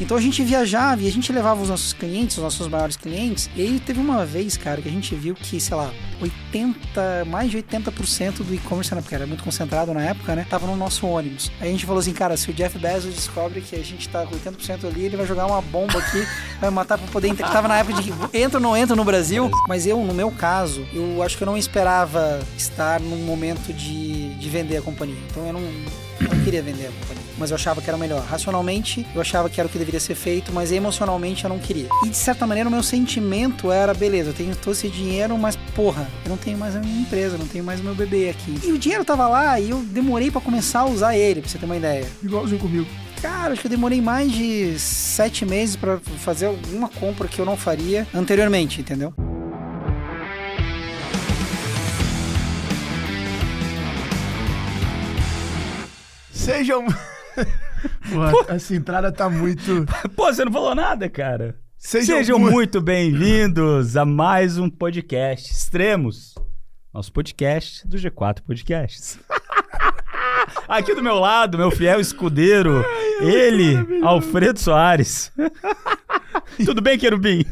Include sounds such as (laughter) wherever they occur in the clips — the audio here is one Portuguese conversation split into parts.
Então a gente viajava e a gente levava os nossos clientes, os nossos maiores clientes. E aí teve uma vez, cara, que a gente viu que, sei lá, 80, mais de 80% do e-commerce, né, porque era muito concentrado na época, né? Tava no nosso ônibus. Aí a gente falou assim, cara, se o Jeff Bezos descobre que a gente tá com 80% ali, ele vai jogar uma bomba aqui, (laughs) vai matar pra poder entrar. Tava na época de entra ou não entra no Brasil. Mas eu, no meu caso, eu acho que eu não esperava estar num momento de, de vender a companhia. Então eu não, não queria vender a companhia. Mas eu achava que era o melhor. Racionalmente, eu achava que era o que deveria ser feito, mas emocionalmente eu não queria. E de certa maneira, o meu sentimento era: beleza, eu tenho todo esse dinheiro, mas porra, eu não tenho mais a minha empresa, não tenho mais o meu bebê aqui. E o dinheiro tava lá e eu demorei para começar a usar ele, pra você ter uma ideia. Igualzinho comigo. Cara, acho que eu demorei mais de sete meses para fazer alguma compra que eu não faria anteriormente, entendeu? Sejam. (laughs) Pô, essa entrada tá muito. Pô, você não falou nada, cara. Sejam, Sejam muito- muito bem-vindos a mais um podcast Extremos. Nosso podcast do G4 Podcasts. (laughs) Aqui do meu lado, meu fiel escudeiro, ele, Alfredo Soares. (laughs) Tudo bem, querubim?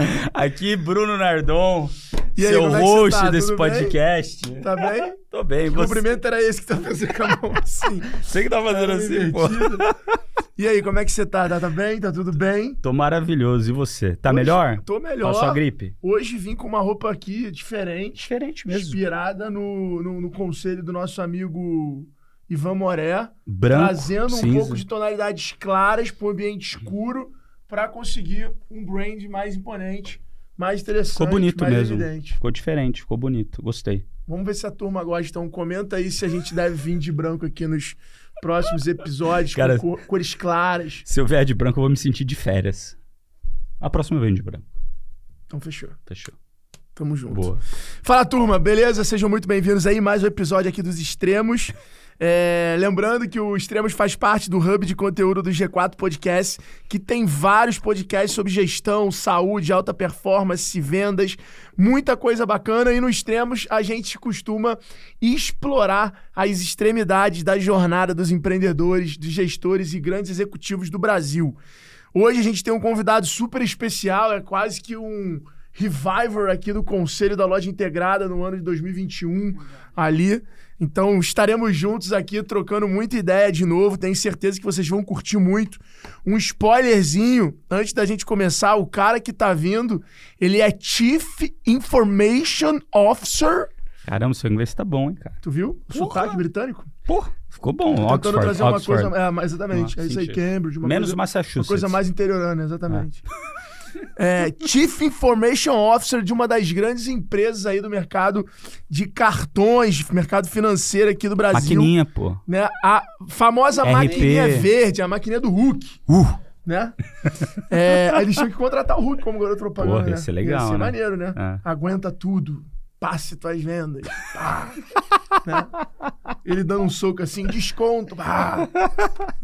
(laughs) Aqui, Bruno Nardon, aí, seu é host tá? desse Tudo bem? podcast. Tá bem? (laughs) Tô bem, O você, cumprimento era esse que tá fazendo com a mão assim. (laughs) você que tá fazendo assim, pô. E aí, como é que você tá? Tá, tá bem? Tá tudo bem? Tô maravilhoso, e você? Tá Hoje melhor? Tô melhor. Com a sua gripe? Hoje vim com uma roupa aqui diferente. Diferente Inspirada no, no, no conselho do nosso amigo Ivan Moré. Branco, trazendo um cinza. pouco de tonalidades claras um ambiente escuro para conseguir um brand mais imponente, mais interessante, Ficou bonito mais mesmo. evidente. Ficou diferente, ficou bonito. Gostei. Vamos ver se a turma gosta. Então comenta aí se a gente deve vir de branco aqui nos próximos episódios, Cara- com cor- cores claras. Se eu vier de branco, eu vou me sentir de férias. A próxima eu venho de branco. Então fechou. Fechou. Tamo junto. Boa. Fala turma, beleza? Sejam muito bem-vindos aí mais um episódio aqui dos Extremos. É, lembrando que o Extremos faz parte do hub de conteúdo do G4 Podcast, que tem vários podcasts sobre gestão, saúde, alta performance, vendas, muita coisa bacana. E no Extremos a gente costuma explorar as extremidades da jornada dos empreendedores, dos gestores e grandes executivos do Brasil. Hoje a gente tem um convidado super especial, é quase que um reviver aqui do Conselho da Loja Integrada no ano de 2021 ali. Então estaremos juntos aqui trocando muita ideia de novo. Tenho certeza que vocês vão curtir muito. Um spoilerzinho antes da gente começar, o cara que tá vindo, ele é Chief Information Officer. Caramba, seu inglês tá bom, hein, cara? Tu viu? O sotaque britânico? Pô, ficou bom. Tô tentando Oxford, trazer uma Oxford. coisa, é, exatamente, Ah, é isso aí. Cambridge, uma Menos coisa, Massachusetts. uma coisa mais interiorana, exatamente. (laughs) É, Chief Information Officer de uma das grandes empresas aí do mercado de cartões, mercado financeiro aqui do Brasil. Maquininha, pô. Né? A famosa RP. maquininha verde, a maquininha do Hulk. Uh! Né? É, eles tinham que contratar o Hulk como garoto propaganda. Porra, né? ser legal, Ia ser né? maneiro, né? É. Aguenta tudo. Passe tuas vendas. Pá. (laughs) Né? Ele dando um soco assim, desconto. Pá.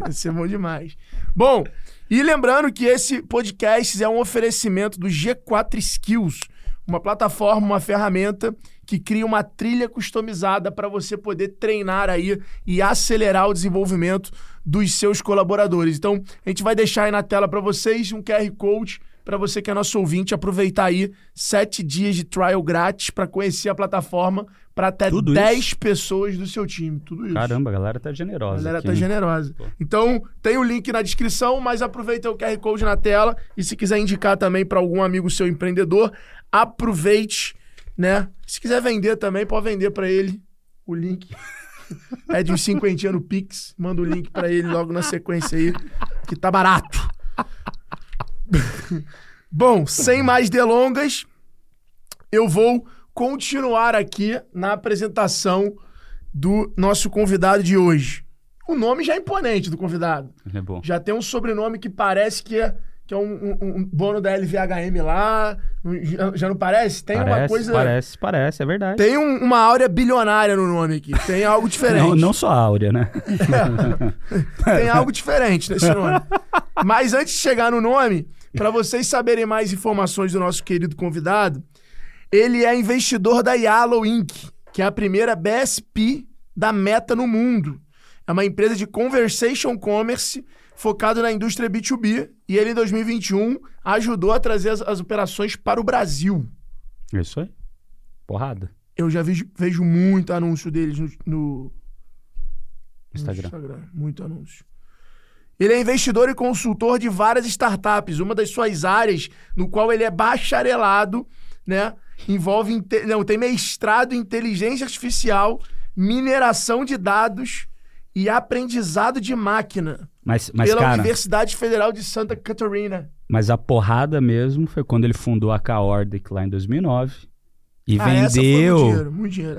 Ia ser bom demais. Bom, e lembrando que esse podcast é um oferecimento do G4 Skills, uma plataforma, uma ferramenta que cria uma trilha customizada para você poder treinar aí e acelerar o desenvolvimento dos seus colaboradores. Então, a gente vai deixar aí na tela para vocês um QR Code para você que é nosso ouvinte aproveitar aí sete dias de trial grátis para conhecer a plataforma para até Tudo 10 pessoas do seu time. Tudo isso. Caramba, a galera tá A generosa. galera aqui, tá hein? generosa. Pô. Então, tem o link na descrição, mas aproveita o QR Code na tela e se quiser indicar também para algum amigo seu empreendedor, aproveite, né? Se quiser vender também, pode vender para ele o link. (laughs) Pede uns cinquentinha no Pix, manda o link para ele logo na sequência aí, que tá barato. (laughs) Bom, sem mais delongas, eu vou continuar aqui na apresentação do nosso convidado de hoje. O nome já é imponente do convidado. É bom. Já tem um sobrenome que parece que é, que é um, um- um da LVHM lá. Já, já não parece? Tem parece, uma coisa. parece, parece, é verdade. Tem um- uma áurea bilionária no nome aqui. Tem algo diferente. Não, não só Áurea, né? (laughs) Tem algo diferente nesse nome. Mas antes de chegar no nome, para vocês saberem mais informações do nosso querido convidado, ele é investidor da Yellow Inc., que é a primeira BSP da Meta no mundo. É uma empresa de conversation commerce focado na indústria B2B. E ele, em 2021, ajudou a trazer as, as operações para o Brasil. Isso aí. Porrada. Eu já vejo, vejo muito anúncio deles no, no Instagram. no Instagram. Muito anúncio. Ele é investidor e consultor de várias startups. Uma das suas áreas, no qual ele é bacharelado, né? Envolve. inte- Não, tem mestrado em inteligência artificial, mineração de dados e aprendizado de máquina. Mas, mas pela cara, Universidade Federal de Santa Catarina. mas a porrada mesmo foi quando ele fundou a K-Ordic lá em 2009. E Ah, vendeu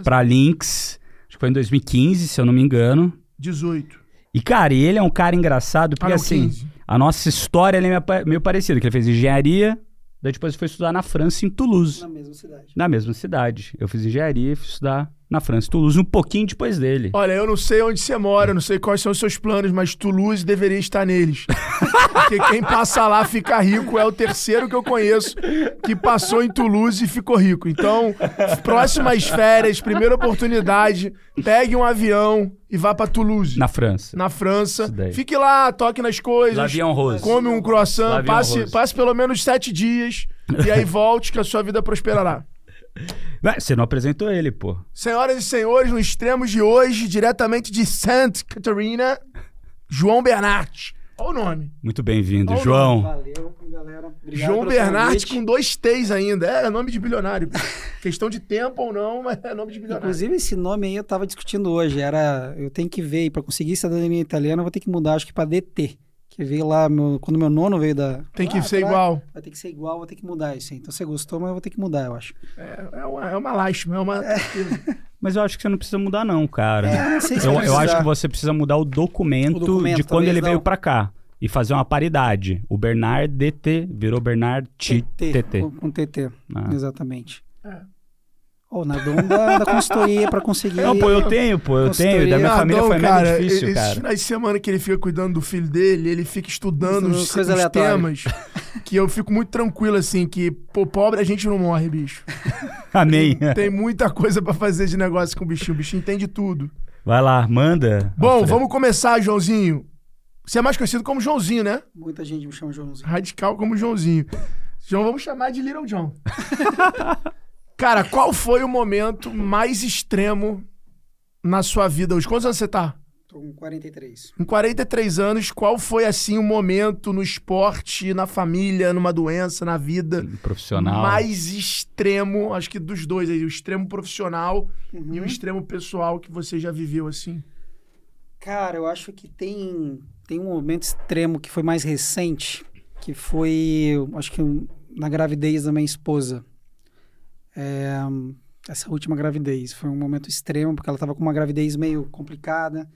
pra Lynx, acho que foi em 2015, se eu não me engano. 18. E, cara, ele é um cara engraçado, porque Ah, não, assim, 15. a nossa história é meio parecida, que ele fez engenharia, daí depois foi estudar na França, em Toulouse. Na mesma cidade. Na mesma cidade. Eu fiz engenharia e fui estudar na França, Toulouse, um pouquinho depois dele. Olha, eu não sei onde você mora, eu não sei quais são os seus planos, mas Toulouse deveria estar neles. (laughs) Porque quem passa lá fica rico é o terceiro que eu conheço que passou em Toulouse e ficou rico. Então, próximas férias, primeira oportunidade, pegue um avião e vá pra Toulouse, Na França. na França. Fique lá, toque nas coisas. L'avion rose. Come um croissant, passe, passe pelo menos sete dias e aí volte que a sua vida prosperará. Você não apresentou ele, pô. Senhoras e senhores, no extremos de hoje, diretamente de Santa Catarina, João Bernat. Olha o nome. Muito bem-vindo, Olha João. Valeu, galera. Obrigado João Bernat com dois T's ainda. É, é nome de bilionário. Questão de tempo ou não, mas é nome de bilionário. Inclusive, esse nome aí eu tava discutindo hoje. Era. Eu tenho que ver, e pra conseguir cidadania italiana, eu vou ter que mudar, acho que pra DT. Que veio lá, meu- quando meu nono veio da. Tem que lá ser atrás, igual. Vai ter que ser igual, vou ter que mudar isso aí. Então você gostou, mas eu vou ter que mudar, eu acho. É, é uma, é uma lástima, é uma tristeza. (laughs) Mas eu acho que você não precisa mudar, não, cara. É, não sei se eu, eu acho que você precisa mudar o documento, O documento, de quando ele veio não. pra cá. E fazer uma paridade. O Bernard DT virou Bernard TT. Com, com TT, Ah. exatamente. É. Ô, na dom da, da consultoria pra conseguir. Não, pô, eu tenho, pô, eu tenho. E da minha Ah, família não, foi cara, menos difícil, esses cara. finais de semana que ele fica cuidando do filho dele, ele fica estudando Isso, os, coisa os temas. Que eu fico muito tranquilo, assim, que, pô, pobre a gente não morre, bicho. (laughs) Amém. Tem muita coisa pra fazer de negócio com o bichinho. O bichinho entende tudo. Vai lá, manda. Bom, Alfredo. vamos começar, Joãozinho. Você é mais conhecido como Joãozinho, né? Muita gente me chama Joãozinho. Radical como Joãozinho. João, vamos chamar de Little John. (laughs) Cara, qual foi o momento mais extremo na sua vida hoje? Quantos anos você tá? Tô com 43. Em 43 anos, qual foi, assim, o momento no esporte, na família, numa doença, na vida Profissional. mais extremo, acho que dos dois aí, o extremo profissional Uhum. e o extremo pessoal que você já viveu, assim? Cara, eu acho que tem, tem um momento extremo que foi mais recente, que foi, acho que um- na gravidez da minha esposa. É, essa última gravidez. Foi um momento extremo, porque ela estava com uma gravidez meio complicada.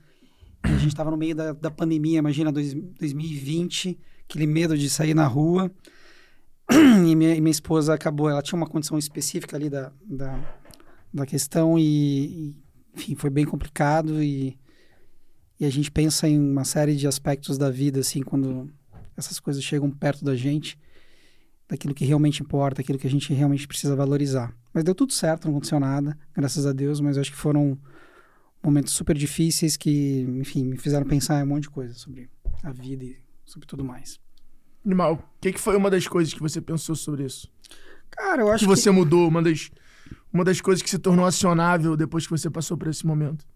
A gente estava no meio da, da pandemia, imagina, dois, 2020, aquele medo de sair na rua. (clears throat) E minha, e minha esposa acabou, ela tinha uma condição específica ali da, da, da questão e, e, enfim, foi bem complicado e, e a gente pensa em uma série de aspectos da vida, assim, quando essas coisas chegam perto da gente, daquilo que realmente importa, aquilo que a gente realmente precisa valorizar. Mas deu tudo certo, não aconteceu nada, graças a Deus, mas eu acho que foram momentos super difíceis que, enfim, me fizeram pensar em um monte de coisa sobre a vida e sobre tudo mais. Animal, o que, que foi uma das coisas que você pensou sobre isso? Cara, eu acho que você mudou, uma das, uma das coisas que se tornou acionável depois que você passou por esse momento?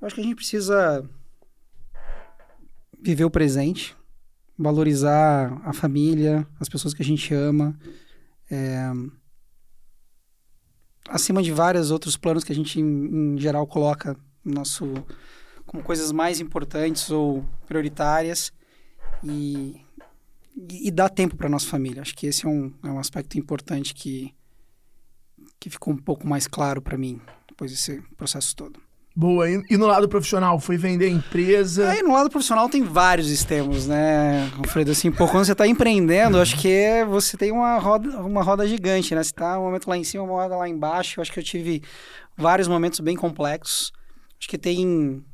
Eu acho que a gente precisa viver o presente, valorizar a família, as pessoas que a gente ama, é, acima de vários outros planos que a gente, em, em geral, coloca no nosso, como coisas mais importantes ou prioritárias e, e, e dar tempo para nossa família. Acho que esse é um, é um aspecto importante que, que ficou um pouco mais claro para mim depois desse processo todo. Boa, e, e no lado profissional? Foi vender empresa? Aí no lado profissional tem vários extremos, né, Alfredo? Assim, pô, quando você está empreendendo, acho que é- você tem uma roda, uma roda gigante, né? Você tá um momento lá em cima, uma roda lá embaixo. Eu acho que eu tive vários momentos bem complexos. Acho que tem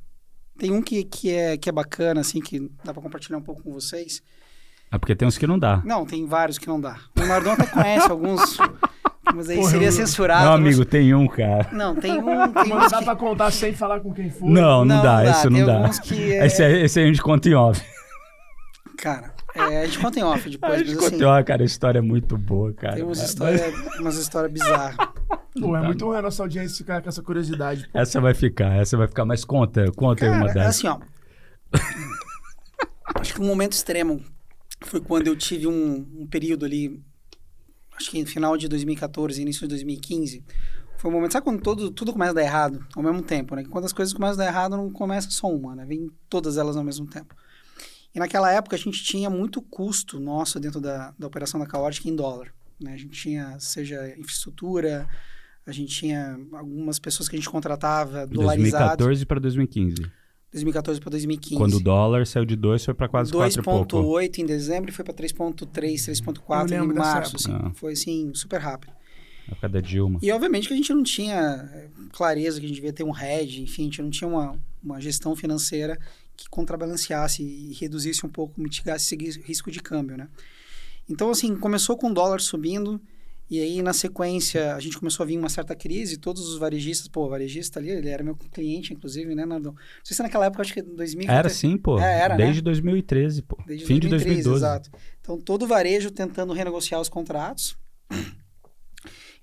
tem um que, que, é, que é bacana, assim, que dá para compartilhar um pouco com vocês. É porque tem uns que não dá. Não, tem vários que não dá. O Nardon até conhece alguns, mas aí Porra, seria eu- censurado. Meu mas- amigo, tem um, cara. Não, tem um... Tem Mas uns dá que... pra contar sem falar com quem foi? Não, não, Não, dá, não dá. esse não dá. é- Esse, aí- esse aí a gente conta em off. Cara, é, a gente conta em off depois, A mas gente assim, contou, ah, cara, a história é muito boa, cara. tem umas É, histórias umas histórias bizarras. Pô, é muito ruim a nossa audiência ficar com essa curiosidade. pô. Essa vai ficar, essa vai ficar, mas conta, conta aí uma Cara, dessas. assim, ó. acho que um momento extremo foi quando eu tive um, um período ali, acho que no final de 2014, início de 2015. Foi um momento, sabe quando todo, tudo começa a dar errado ao mesmo tempo, né? Quando as coisas começam a dar errado, não começa só uma, né? Vem todas elas ao mesmo tempo. E naquela época a gente tinha muito custo nosso dentro da, da operação da Caordic em dólar. Né? A gente tinha, seja infraestrutura, a gente tinha algumas pessoas que a gente contratava dolarizado. 2014 para 2015. 2014 para 2015. Quando o dólar saiu de 2 foi para quase 4 e pouco. 2.8 em dezembro e foi para 3.3, 3.4 Eu em março, assim. Ah. Foi assim, super rápido. Na época da Dilma. E obviamente que a gente não tinha eh, clareza que a gente devia ter um hedge, enfim, a gente não tinha uma, uma gestão financeira que contrabalanceasse e reduzisse um pouco, mitigasse esse ris- risco de câmbio, né? Então, assim, começou com o dólar subindo e aí, na sequência, a gente começou a vir uma certa crise, todos os varejistas, pô, o varejista ali, ele era meu cliente, inclusive, né, Nardon? Não sei se naquela época, acho que 2000... Era sim, pô. É, era, né? Desde 2013, pô. Desde Fim 2013, de 2012. exato. Então, todo varejo tentando renegociar os contratos.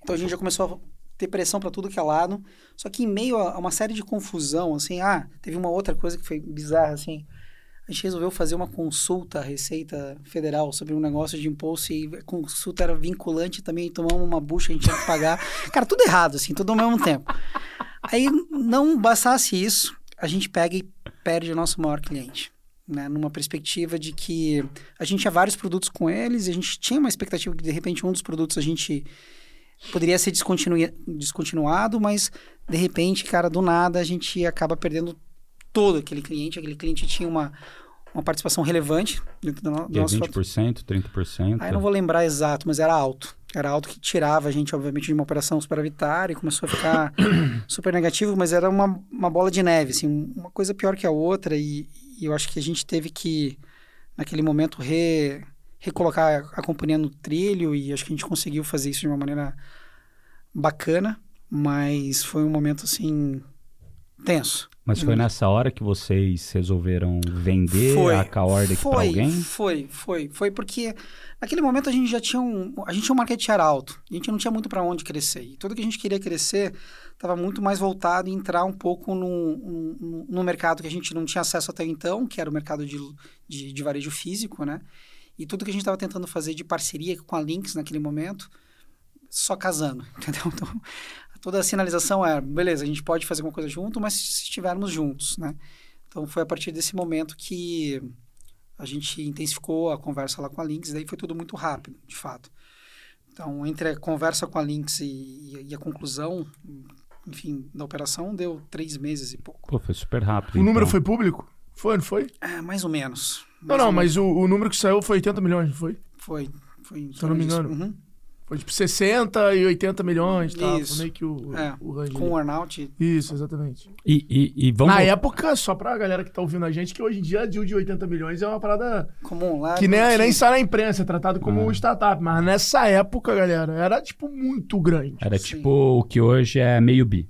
Então, a gente já começou a ter pressão para tudo que é lado. Só que em meio a uma série de confusão, assim, ah, teve uma outra coisa que foi bizarra, assim. A gente resolveu fazer uma consulta à Receita Federal sobre um negócio de imposto e a consulta era vinculante também, tomamos uma bucha, a gente tinha que pagar. (laughs) Cara, tudo errado, assim, tudo ao mesmo tempo. Aí, não bastasse isso, a gente pega e perde o nosso maior cliente. Né, numa perspectiva de que a gente tinha vários produtos com eles e a gente tinha uma expectativa que de repente um dos produtos a gente poderia ser descontinui- descontinuado, mas de repente, cara, do nada a gente acaba perdendo todo aquele cliente. Aquele cliente tinha uma, uma participação relevante dentro do, no- do é nosso fator. 20%, 30%. Aí não vou lembrar exato, mas era alto. Era alto que tirava a gente, obviamente, de uma operação superavitária e começou a ficar (coughs) super negativo, mas era uma, uma bola de neve, assim, uma coisa pior que a outra. E, e eu acho que a gente teve que, naquele momento, re, recolocar a companhia no trilho e acho que a gente conseguiu fazer isso de uma maneira bacana, mas foi um momento, assim, tenso. Mas foi nessa hora que vocês resolveram vender a Caordic para foi, alguém? Foi, foi, foi porque naquele momento a gente já tinha um, a gente tinha um market share alto, a gente não tinha muito para onde crescer e tudo que a gente queria crescer estava muito mais voltado em entrar um pouco no, no, no mercado que a gente não tinha acesso até então, que era o mercado de, de, de varejo físico, né? E tudo que a gente estava tentando fazer de parceria com a Lynx naquele momento, só casando, (laughs) entendeu? Então, toda a sinalização é, beleza, a gente pode fazer alguma coisa junto, mas se estivermos juntos, né? Então, foi a partir desse momento que a gente intensificou a conversa lá com a Lynx, daí foi tudo muito rápido, de fato. Então, entre a conversa com a Lynx e, e a conclusão, enfim, da operação, deu três meses e pouco. Pô, foi super rápido. O número então. foi público? Foi, não foi? É, mais ou menos. Não, Mais não, ou mas o, o número que saiu foi 80 milhões, não foi? Foi, foi Se eu não me engano. Uhum. Foi tipo 60 e 80 milhões, tá? Isso. Foi meio que o, É, o range. Com o earnout, Isso, exatamente. E, e, e vamos. Na época, só pra galera que tá ouvindo a gente, que hoje em dia a deal de 80 milhões é uma parada comum lá. que nem, não nem tinha- sai na imprensa, é tratado como Ah. startup. Mas nessa época, galera, era tipo muito grande. Era Sim. tipo o que hoje é meio bi.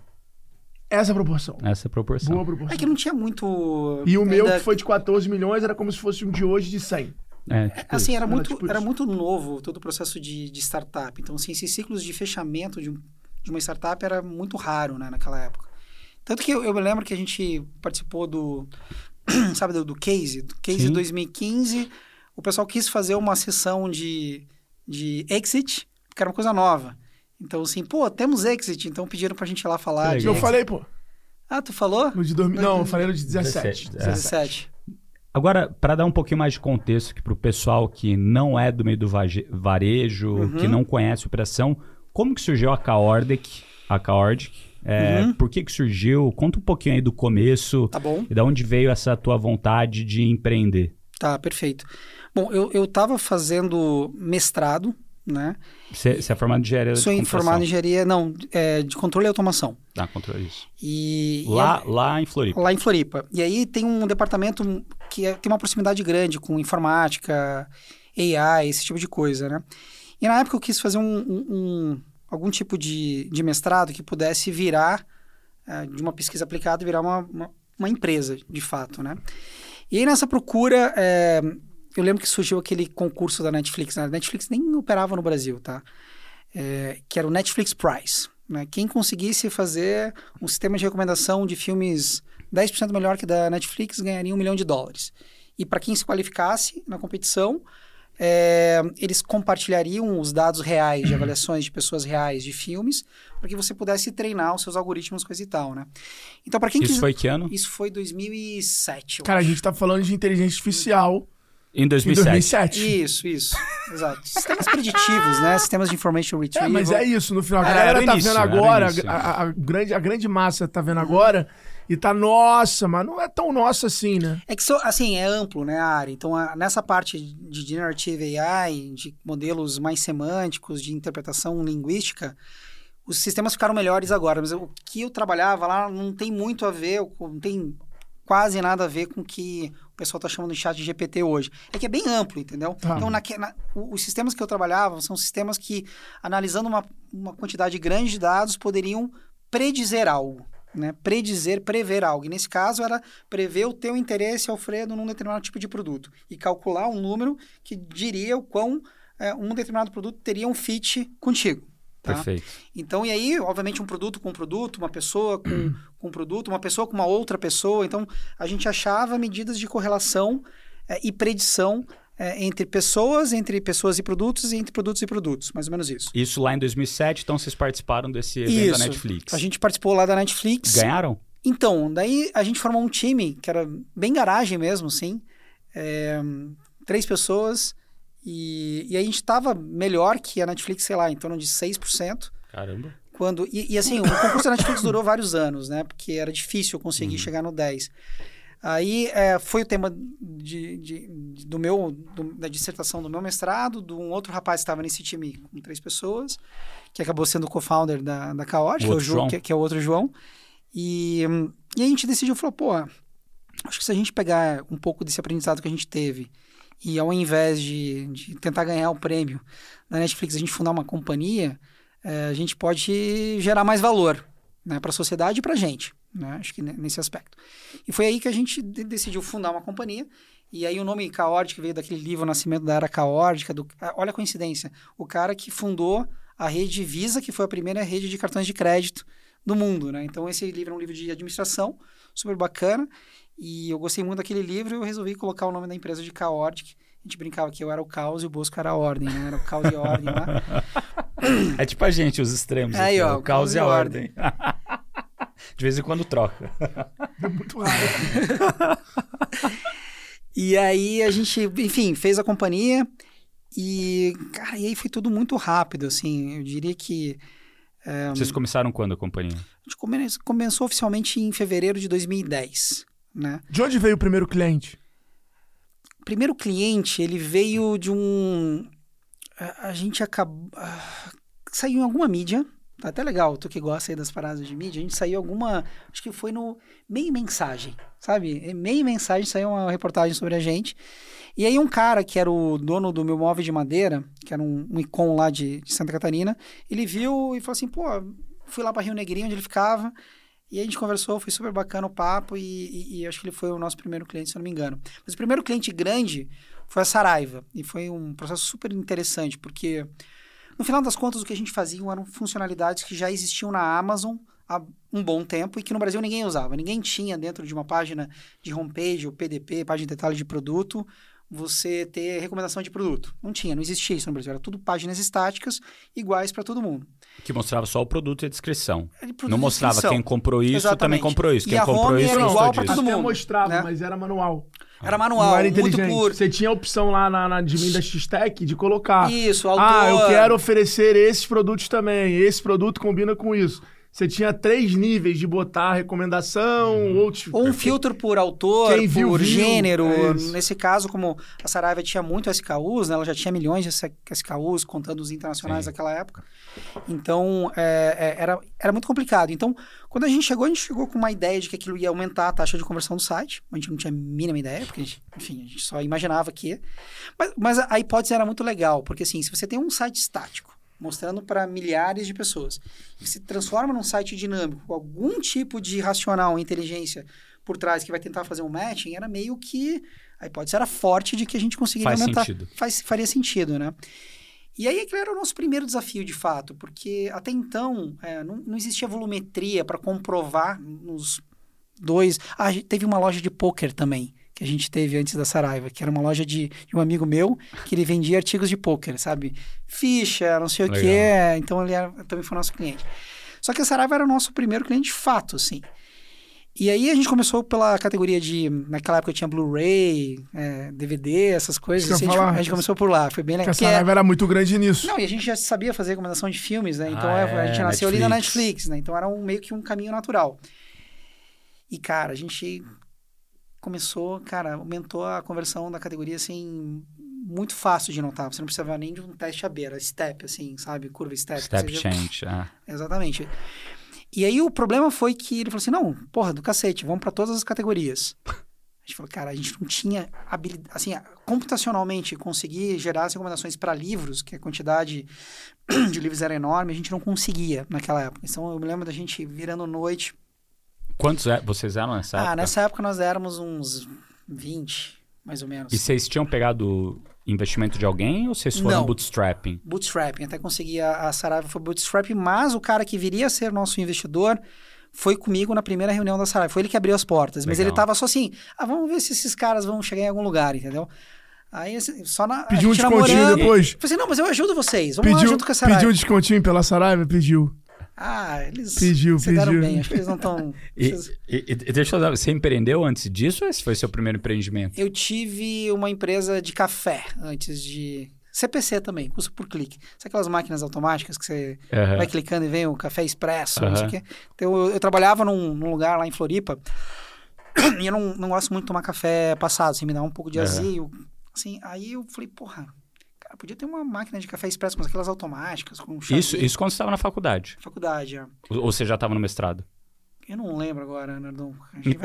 Essa proporção. Essa proporção. Boa proporção. É que não tinha muito. E o meu, ainda- que foi de 14 milhões, era como se fosse um de hoje de 100. É, tipo Assim, era Era muito, tipo era muito novo todo o processo de, de startup. Então, assim, esses ciclos de fechamento de, um- de uma startup era muito raro, né, naquela época. Tanto que eu, eu me lembro que a gente participou do, (clears throat) sabe, do, do Case, do Case Sim. 2015. O pessoal quis fazer uma sessão de, de exit, que era uma coisa nova. Então, assim, pô, temos exit, então pediram pra gente ir lá falar Eu legal. falei, pô. Ah, tu falou? No de 2000, não, eu falei no de 17. 17, é. 17. Agora, para dar um pouquinho mais de contexto aqui para o pessoal que não é do meio do varejo, Uhum. que não conhece operação, como que surgiu a Caordic? A Caordic? É, Uhum. Por que que surgiu? Conta um pouquinho aí do começo Tá bom. e da onde veio essa tua vontade de empreender. Tá, perfeito. Bom, eu, eu tava fazendo mestrado, né? Você é formado em engenharia Sou de formado em engenharia, não, é, de controle e automação. Tá, controle isso. E, e Lá, é- lá em Floripa. lá em Floripa. E aí tem um departamento que é- tem uma proximidade grande com informática, AI, esse tipo de coisa, né? E na época eu quis fazer um, um- um- algum tipo de, de mestrado que pudesse virar, eh, de uma pesquisa aplicada, virar uma, uma, uma empresa, de fato, né? E aí nessa procura, eh, eu lembro que surgiu aquele concurso da Netflix. né? A Netflix nem operava no Brasil, tá? É, que era o Netflix Prize. Né? Quem conseguisse fazer um sistema de recomendação de filmes 10% melhor que da Netflix ganharia um milhão de dólares. E para quem se qualificasse na competição, é, eles compartilhariam os dados reais de avaliações de pessoas reais de filmes para que você pudesse treinar os seus algoritmos, coisa e tal, né? Então, para quem Isso quiser... foi que ano? Isso foi 2007. eu Cara, a acho. gente tá falando de inteligência artificial Em em 2007. 2007. Isso, isso. (laughs) Exato. Sistemas preditivos, né? Sistemas de information É, retrieval. mas é isso, no final. A É, galera tá início, vendo agora, a, a- a grande, a grande massa tá vendo agora e tá, nossa, mas não é tão nossa assim, né? É que, so- assim, é amplo, né, a área. Então, a- nessa parte de Generative AI, de modelos mais semânticos, de interpretação linguística, os sistemas ficaram melhores agora. Mas o que eu trabalhava lá não tem muito a ver, com- não tem quase nada a ver com o que o pessoal está chamando de chat de GPT hoje. É que é bem amplo, entendeu? Tá. Então, naque- na- os sistemas que eu trabalhava são sistemas que, analisando uma, uma quantidade grande de dados, poderiam predizer algo. Né? Predizer, prever algo. E nesse caso era prever o teu interesse, Alfredo, num determinado tipo de produto. E calcular um número que diria o quão é, um determinado produto teria um fit contigo. Tá? Perfeito. Então, e aí, obviamente, um produto com um produto, uma pessoa com, (clears throat) com um produto, uma pessoa com uma outra pessoa. Então, a gente achava medidas de correlação eh, e predição eh, entre pessoas, entre pessoas e produtos e entre produtos e produtos. Mais ou menos isso. Isso lá em 2007, então vocês participaram desse evento da Netflix. A gente participou lá da Netflix. Ganharam? Então, daí a gente formou um time que era bem garagem mesmo, sim. É, três pessoas. E, e a gente estava melhor que a Netflix, sei lá, em torno de 6%. Caramba. Quando, e, e assim, o concurso da Netflix durou vários anos, né? Porque era difícil conseguir chegar no 10. Aí é, foi o tema de, de- de- do meu, do- da dissertação do meu mestrado, de um outro rapaz que estava nesse time com três pessoas, que acabou sendo o co-founder da, da Caord, O que, é o outro Ju- João. que, que é o outro João. E, e a gente decidiu, falou, pô, acho que se a gente pegar um pouco desse aprendizado que a gente teve e ao invés de, de tentar ganhar o prêmio da Netflix, a gente fundar uma companhia, eh, a gente pode gerar mais valor né, para a sociedade e para a gente. Né? Acho que ne- nesse aspecto. E foi aí que a gente de- decidiu fundar uma companhia. E aí o nome Caórdica veio daquele livro O Nascimento da Era Caórdica. Do, ah, olha a coincidência. O cara que fundou a rede Visa, que foi a primeira rede de cartões de crédito do mundo. Né? Então esse livro é um livro de administração, super bacana. E eu gostei muito daquele livro e eu resolvi colocar o nome da empresa de Caórdica. A gente brincava que eu era o caos e o Bosco era a ordem, né? Era o caos e a ordem lá. É tipo a gente, os extremos. Aí, aqui, ó, o caos e a ordem. (laughs) De vez em quando troca. É muito raro. E aí a gente, enfim, fez a companhia e, cara, e aí foi tudo muito rápido, assim. Eu diria que Vocês começaram quando a companhia? a gente come- começou oficialmente em fevereiro de 2010, né? De onde veio o primeiro cliente? O primeiro cliente, ele veio de um... A, a gente acabou... saiu em alguma mídia, tá até legal, tu que gosta aí das paradas de mídia, a gente saiu alguma... Acho que foi no Meio Mensagem, sabe? Meio Mensagem saiu uma reportagem sobre a gente. E aí um cara que era o dono do meu móvel de madeira, que era um, um icon lá de, de Santa Catarina, ele viu e falou assim, pô, fui lá para Rio Negrinho, onde ele ficava, e a gente conversou, foi super bacana o papo, e, e- e acho que ele foi o nosso primeiro cliente, se eu não me engano. Mas o primeiro cliente grande foi a Saraiva, e foi um processo super interessante, porque no final das contas o que a gente fazia eram funcionalidades que já existiam na Amazon há um bom tempo e que no Brasil ninguém usava. Ninguém tinha dentro de uma página de homepage, ou PDP, página de detalhe de produto, você ter recomendação de produto. Não tinha, não existia isso no Brasil. Era tudo páginas estáticas iguais para todo mundo. Que mostrava só o produto e a descrição. Não mostrava descrição. quem comprou isso Exatamente. também comprou isso. E Quem a comprou home isso era igual disso. todo Até mundo, mostrava, né? mas era manual. Era manual, não era muito inteligente. puro. Você tinha a opção lá na, na de da X-Tech de colocar. Isso, autor. Ah, eu quero oferecer esses produtos também. Esse produto combina com isso. Você tinha três níveis de botar recomendação, outros. Ou um filtro por autor, Quem por viu. gênero. É. Nesse caso, como a Saraiva tinha muito SKUs, né? ela já tinha milhões de SKUs, contando os internacionais Sim. daquela época. Então, é, é, era, era muito complicado. Então, quando a gente chegou, a gente chegou com uma ideia de que aquilo ia aumentar a taxa de conversão do site. A gente não tinha a mínima ideia, porque, a gente, enfim, a gente só imaginava que ia. Mas, mas a, a hipótese era muito legal, porque assim, se você tem um site estático, mostrando para milhares de pessoas, se transforma num site dinâmico, com algum tipo de racional, inteligência por trás que vai tentar fazer um matching, era meio que A hipótese era forte de que a gente conseguiria Faz aumentar. sentido. Faz, faria sentido, né? E aí aquele era o nosso primeiro desafio, de fato, porque até então é, não, não existia volumetria para comprovar nos dois. Ah, teve uma loja de pôquer também, que a gente teve antes da Saraiva, que era uma loja de, de um amigo meu, que ele vendia artigos de pôquer, sabe? Ficha, não sei o Legal. quê. Então ele era- também foi nosso cliente. Só que a Saraiva era o nosso primeiro cliente de fato, assim. E aí a gente começou pela categoria de. Naquela época tinha Blu-ray, é, DVD, essas coisas. Assim, a, gente, a gente começou por lá, foi bem Porque legal. a Que é- Saraiva era muito grande nisso. não, e a gente já sabia fazer recomendação de filmes, né? Então Ah, é, a gente é, nasceu ali na Netflix. Netflix, né? Então era um, meio que um caminho natural. E, cara, a gente começou, cara, aumentou a conversão da categoria, assim, muito fácil de notar. Você não precisava nem de um teste à beira, step, assim, sabe? Curva step. Step já- change. ah. (laughs) Exatamente. E aí o problema foi que ele falou assim: não, porra, do cacete, vamos para todas as categorias. A gente falou, cara, a gente não tinha habilidade, assim, computacionalmente conseguir gerar as recomendações para livros, que a quantidade (clears throat) de livros era enorme, a gente não conseguia naquela época. Então eu me lembro da gente virando noite. Quantos é- vocês eram nessa ah, época? nessa época nós éramos uns 20, mais ou menos. E vocês tinham pegado investimento de alguém ou vocês foram Não. bootstrapping? bootstrapping, até consegui a, a Saraiva foi bootstrapping, mas o cara que viria a ser nosso investidor foi comigo na primeira reunião da Saraiva. Foi ele que abriu as portas, mas Legal. ele tava só assim, ah, vamos ver se esses caras vão chegar em algum lugar, entendeu? Aí, assim, só na. Pediu um descontinho namorando, depois. Falei assim, não, mas eu ajudo vocês, vamos lá Pediu, junto com a Saraiva. pediu um descontinho pela Saraiva? Pediu. Ah, eles Pediu, se deram pediu. bem, acho que eles não estão... (laughs) E, e- e deixa eu dar, você empreendeu antes disso ou esse foi seu primeiro empreendimento? Eu tive uma empresa de café antes de... CPC também, custo por clique. Sabe aquelas máquinas automáticas que você Aham. vai clicando e vem o café expresso, não sei o quê. Então, eu, eu trabalhava num, num lugar lá em Floripa (coughs) e eu não, não gosto muito de tomar café passado, assim, me dá um pouco de Aham. azio. Assim, aí eu falei, porra, podia ter uma máquina de café expresso, mas aquelas automáticas, com chave Isso, isso quando você estava na faculdade. faculdade, é. Ou ou você já estava no mestrado? Eu não lembro agora, Nardon.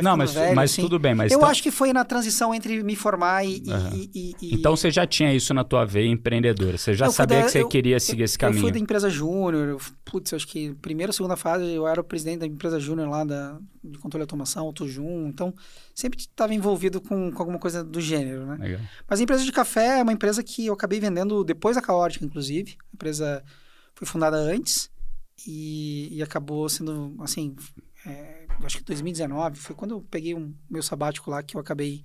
Não, mas, velho, mas assim. tudo bem. Mas Eu então, acho que foi na transição entre me formar e... Aham. e- e- e- então você já tinha isso na tua veia empreendedora. Você já Eu sabia da- que você eu- queria seguir esse Eu caminho. fui da empresa júnior, eu- putz, eu acho que primeira, segunda fase eu era o presidente da empresa júnior lá da, de controle de automação, AutoJun, então sempre estava envolvido com, com alguma coisa do gênero, né? Legal. Mas a empresa de café é uma empresa que eu acabei vendendo depois da Caótica, inclusive. A empresa foi fundada antes e, e acabou sendo, assim, é, acho que 2019 foi quando eu peguei um meu sabático lá que eu acabei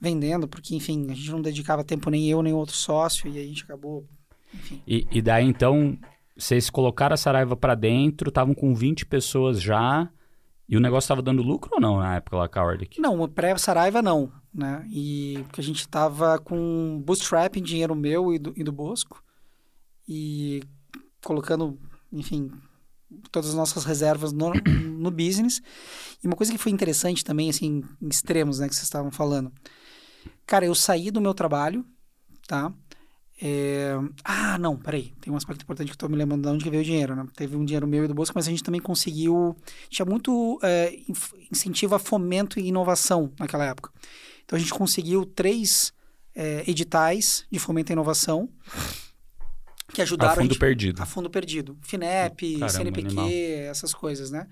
vendendo, porque, enfim, a gente não dedicava tempo nem eu nem outro sócio e a gente acabou, enfim. E, e daí, então, vocês colocaram a Saraiva pra dentro, estavam com 20 pessoas já, e o negócio tava dando lucro ou não na época lá, Cowardic? Não, pré-Saraiva não, né? E porque a gente tava com bootstrapping, dinheiro meu e do, e do Bosco, e colocando, enfim, todas as nossas reservas no, no business. E uma coisa que foi interessante também, assim, em extremos, né, que vocês estavam falando. Cara, eu saí do meu trabalho, tá? É, Ah, não, peraí. Tem um aspecto importante que eu tô me lembrando de onde que veio o dinheiro, né? Teve um dinheiro meu e do Bosco, mas a gente também conseguiu... Tinha muito é, incentivo a fomento e inovação naquela época. Então a gente conseguiu três é, editais de fomento e inovação que ajudaram A fundo gente perdido. a fundo perdido. FINEP, Caramba, CNPq, animal. essas coisas, né?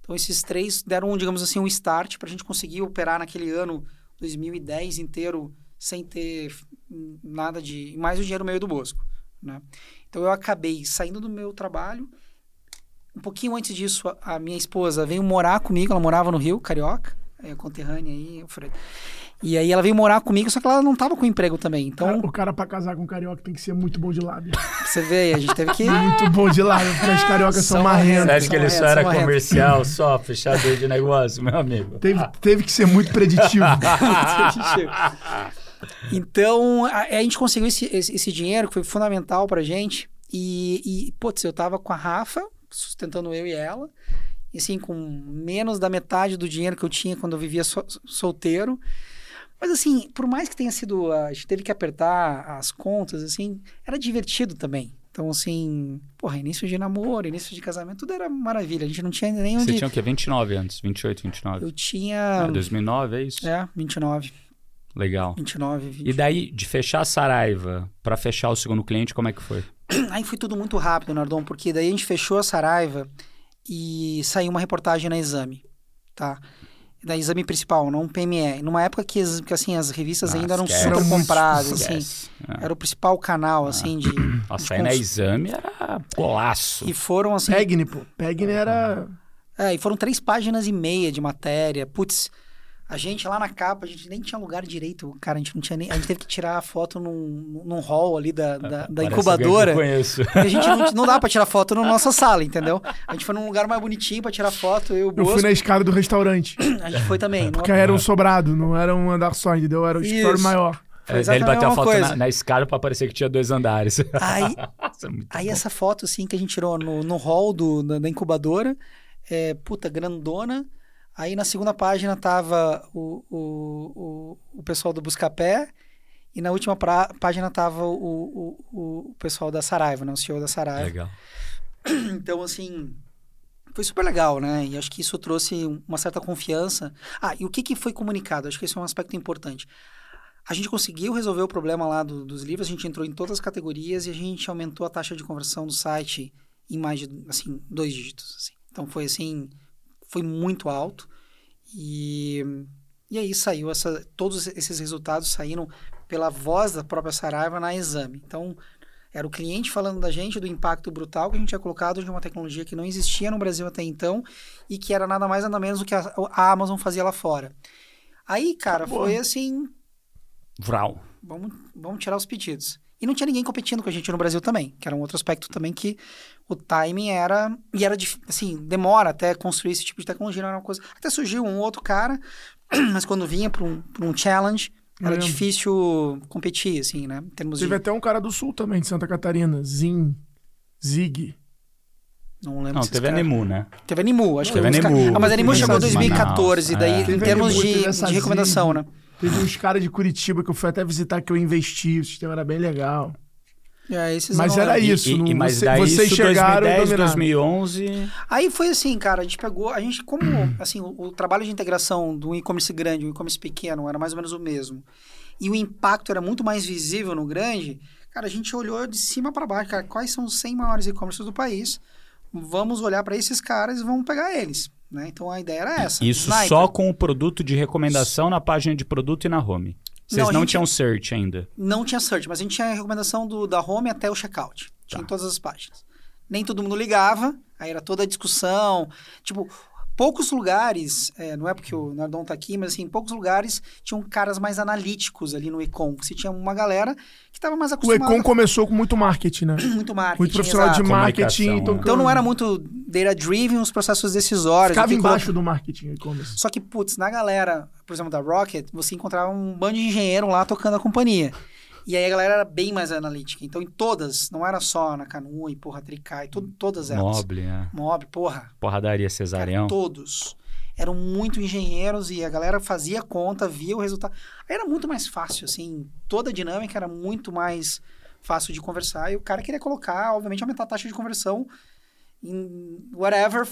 Então, esses três deram, digamos assim, um start para a gente conseguir operar naquele ano 2010 inteiro sem ter nada de... Mais o dinheiro meio do Bosco, né? Então, eu acabei saindo do meu trabalho. Um pouquinho antes disso, a, a minha esposa veio morar comigo. Ela morava no Rio, carioca, é, conterrânea aí, eu falei... E aí ela veio morar comigo, só que ela não tava com emprego também. Então, Cara, o cara pra casar com carioca tem que ser muito bom de lábio. (laughs) você vê, a gente teve que... muito bom de lábio, porque as cariocas são São marrentas. Você acha que ele só era comercial, só fechador de negócio, meu amigo? Teve, teve que ser muito preditivo. (laughs) (laughs) Então, a, a gente conseguiu esse, esse, esse dinheiro que foi fundamental pra gente. E, e, putz, eu tava com a Rafa, sustentando eu e ela. E assim, com menos da metade do dinheiro que eu tinha quando eu vivia so- solteiro. Mas assim, por mais que tenha sido... A gente teve que apertar as contas, assim, era divertido também. Então, assim, porra, início de namoro, início de casamento, tudo era maravilha. A gente não tinha nem Você onde... tinha o quê? 29 anos? 28, 29? Eu tinha... Ah, 2009, é isso? É, 29, Legal. 29, 20. E daí, de fechar a Saraiva pra fechar o segundo cliente, como é que foi? (clears throat) Aí foi tudo muito rápido, Nardon, porque daí a gente fechou a Saraiva e saiu uma reportagem na Exame, tá? Da exame principal, não PME. Numa época que, as- que assim, as revistas Ah, ainda eram esquece. super compradas, assim. Esquece. Era o principal canal, assim, de... (coughs) Nossa, de aí na cons- exame era golaço. E foram, assim... Pegni, pô. Pegni era. É, e foram três páginas e meia de matéria. Putz, a gente lá na capa, a gente nem tinha lugar direito, cara. A gente não tinha nem. A gente teve que tirar a foto num, num hall ali da, da, da Parece incubadora. alguém que eu conheço. E a gente não, (laughs) não dá pra tirar foto na nossa sala, entendeu? A gente foi num lugar mais bonitinho pra tirar foto, eu Eu fui na escada do restaurante. (clears throat) A gente foi também. Porque era um sobrado, não era um andar só, entendeu? Era um escritório Isso. maior. Foi É, daí ele bateu a uma foto na, na escada pra parecer que tinha dois andares. (laughs) Aí, muito aí essa foto, assim, que a gente tirou no, no hall do, da, da incubadora, é, puta, grandona. Aí na segunda página tava o, o, o, o pessoal do Buscapé. E na última pra- página tava o, o, o, pessoal da Saraiva, né? O CEO da Saraiva. Legal. (clears throat) Então, assim, foi super legal, né? E acho que isso trouxe uma certa confiança. Ah, e o que, que foi comunicado? Acho que esse é um aspecto importante. A gente conseguiu resolver o problema lá do- dos livros, a gente entrou em todas as categorias e a gente aumentou a taxa de conversão do site em mais de, assim, dois dígitos. assim. Então, foi assim, foi muito alto. E, e aí saiu essa, todos esses resultados saíram pela voz da própria Saraiva na exame. Então, era o cliente falando da gente, do impacto brutal que a gente tinha colocado de uma tecnologia que não existia no Brasil até então e que era nada mais nada menos do que a, a Amazon fazia lá fora. Aí, cara, Boa. foi assim, Vral. vamos, vamos tirar os pedidos. E não tinha ninguém competindo com a gente no Brasil também, que era um outro aspecto também que o timing era. E era assim, demora até construir esse tipo de tecnologia, não era uma coisa. Até surgiu um outro cara, (clears throat) mas quando vinha para um, pra um challenge, era difícil competir, assim, né? Em termos Teve de. até um cara do sul também, de Santa Catarina. Zin. Zig. Não lembro Não, teve a caras. Nemu, né? Teve a Nemu, acho Teve que a os ca- Nemu, Ah, mas a Nemu teve chegou em essa 2014, Manaus, daí é. em Teve termos de, teve de recomendação, Zig. né? Teve uns caras de Curitiba que eu fui até visitar que eu investi, o sistema era bem legal. É, esses Mas não era isso. e, não- e, mas você- daí vocês isso chegaram e 2010, dominaram. 2011... Aí foi assim, cara, a gente pegou, a gente, como, assim, o, o trabalho de integração do e-commerce grande e o e-commerce pequeno era mais ou menos o mesmo, e o impacto era muito mais visível no grande, cara, a gente olhou de cima para baixo, cara, quais são os 100 maiores e-commerces do país, vamos olhar para esses caras e vamos pegar eles, né? Então a ideia era essa. Isso Sniper. só com o produto de recomendação na página de produto e na home. Vocês Não, não, tinham search ainda. Não tinha search, mas a gente tinha a recomendação do, da home até o checkout. Tinha Tá. em todas as páginas. Nem todo mundo ligava, aí era toda a discussão. Tipo, poucos lugares, é, não é porque o Nardon tá aqui, mas assim, poucos lugares tinham caras mais analíticos ali no Econ. Você tinha uma galera que estava mais O acostumada Econ começou com muito marketing, né? (clears throat) muito marketing. Muito profissional de exato. marketing. Comunicação, Então, né? Então não era muito data-driven os processos decisórios. Ficava o embaixo do marketing e-commerce. só que, putz, na galera, por exemplo, da Rocket, você encontrava um bando de engenheiro lá tocando a companhia. E aí a galera era bem mais analítica. Então, em todas, não era só na Canu e porra, Tricai, to- todas elas. Mobile, né? Mob, porra. Porradaria cara, cesarião. todos. Eram muito engenheiros e a galera fazia conta, via o resultado. Aí era muito mais fácil, assim. Toda a dinâmica era muito mais fácil de conversar. E o cara queria colocar, obviamente, aumentar a taxa de conversão em whatever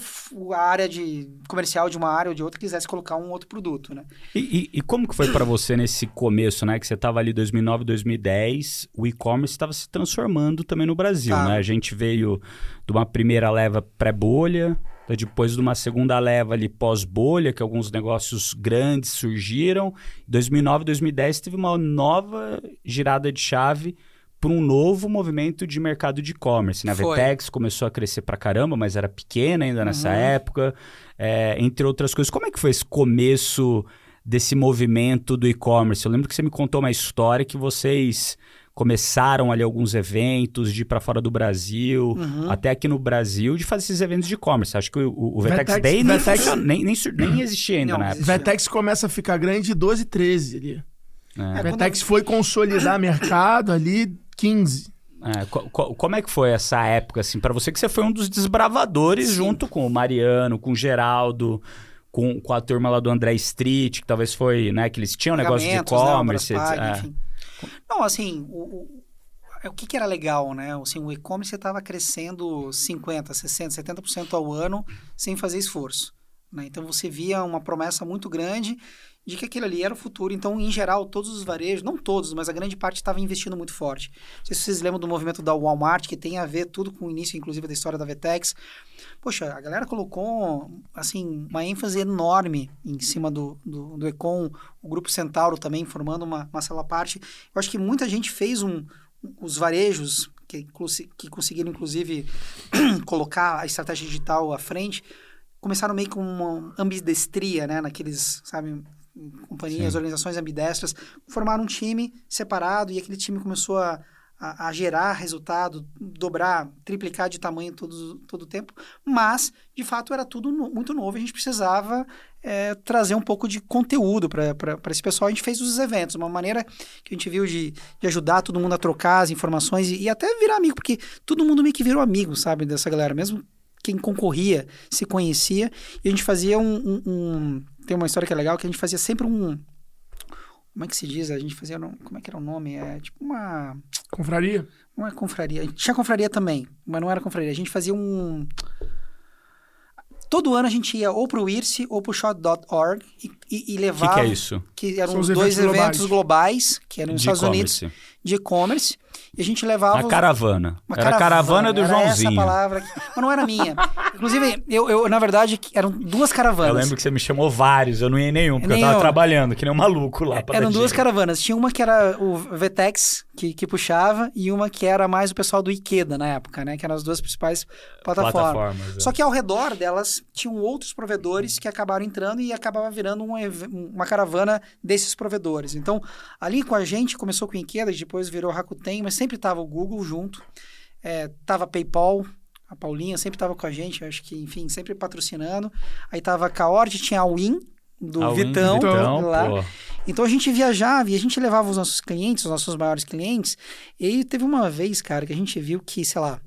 a área de comercial de uma área ou de outra quisesse colocar um outro produto, né? E, e- e como que foi pra você nesse começo, né? Que você tava ali 2009, 2010, o e-commerce estava se transformando também no Brasil, Tá. né? A gente veio de uma primeira leva pré-bolha, depois de uma segunda leva ali pós-bolha, que alguns negócios grandes surgiram. 2009, 2010 teve uma nova girada de chave para um novo movimento de mercado de e-commerce. Né? A Foi. Vetex começou a crescer pra caramba, mas era pequena ainda nessa Uhum. época, é, entre outras coisas. Como é que foi esse começo desse movimento do e-commerce? Eu lembro que você me contou uma história que vocês começaram ali alguns eventos de ir para fora do Brasil, Uhum. até aqui no Brasil, de fazer esses eventos de e-commerce. Acho que o, o, o Vetex, Vetex- Day nem, nem, nem, nem existia ainda Não, na época. Vetex começa a ficar grande 12, 13 ali. É. É, Vetex foi consolidar mercado ali 15. É, co- co- como é que foi essa época, assim, para você que você foi um dos desbravadores Sim. junto com o Mariano, com o Geraldo, com, com a turma lá do André Street, que talvez foi, né, que eles tinham um negócio de né, e-commerce. Pague, é. Não, assim, o, o, é, o que, que era legal, né? Assim, o e-commerce estava crescendo 50%, 60%, 70% ao ano sem fazer esforço. Né? Então você via uma promessa muito grande de que aquilo ali era o futuro. Então, em geral, todos os varejos, não todos, mas a grande parte estava investindo muito forte. Não sei se vocês lembram do movimento da Walmart, que tem a ver tudo com o início, inclusive, da história da Vetex. Poxa, a galera colocou, assim, uma ênfase enorme em cima do, do, do Econ, o Grupo Centauro também formando uma, uma sala parte. Eu acho que muita gente fez um, os varejos, que, que conseguiram, inclusive, (clears throat) colocar a estratégia digital à frente, começaram meio com uma ambidestria, né? Naqueles, sabe, companhias, Sim. organizações ambidestras, formaram um time separado e aquele time começou a, a, a, gerar resultado, dobrar, triplicar de tamanho todo, todo o tempo, mas, de fato, era tudo no, muito novo e a gente precisava é, trazer um pouco de conteúdo para esse pessoal. A gente fez os eventos, uma maneira que a gente viu de, de ajudar todo mundo a trocar as informações e, e até virar amigo, porque todo mundo meio que virou amigo, sabe, dessa galera, mesmo quem concorria se conhecia e a gente fazia um, um, um tem uma história que é legal, que a gente fazia sempre um. Como é que se diz? A gente fazia. Como é que era o nome? É tipo uma. Confraria? Não é confraria. Tinha confraria também, mas não era confraria. A gente fazia um. Todo ano a gente ia ou pro IRSE ou pro Shot.org e, e, e levava. O que, que, é isso? Que eram os dois eventos, eventos globais, que eram nos Estados Unidos, de e-commerce. E a gente levava. Uma caravana. Uma era caravana, a caravana do era Joãozinho. Essa palavra, mas não era minha. Inclusive, eu, eu, na verdade, eram duas caravanas. Eu lembro que você me chamou vários, eu não ia em nenhum, porque eu tava trabalhando, que nem um maluco lá. Eram duas caravanas. Tinha uma que era o Vetex, que, que puxava, e uma que era mais o pessoal do Ikeda na época, né? Que eram as duas principais plataformas. plataformas é. Só que ao redor delas tinham outros provedores que acabaram entrando e acabava virando um, uma caravana desses provedores. Então, ali com a gente, começou com o Ikeda, depois virou Rakuten, mas sempre tava o Google junto, é, tava PayPal, a Paulinha sempre tava com a gente, acho que, enfim, sempre patrocinando. Aí tava a Caord, tinha a Win, do a Vitão, Vitão lá. Pô. Então a gente viajava e a gente levava os nossos clientes, os nossos maiores clientes. E teve uma vez, cara, que a gente viu que, sei lá,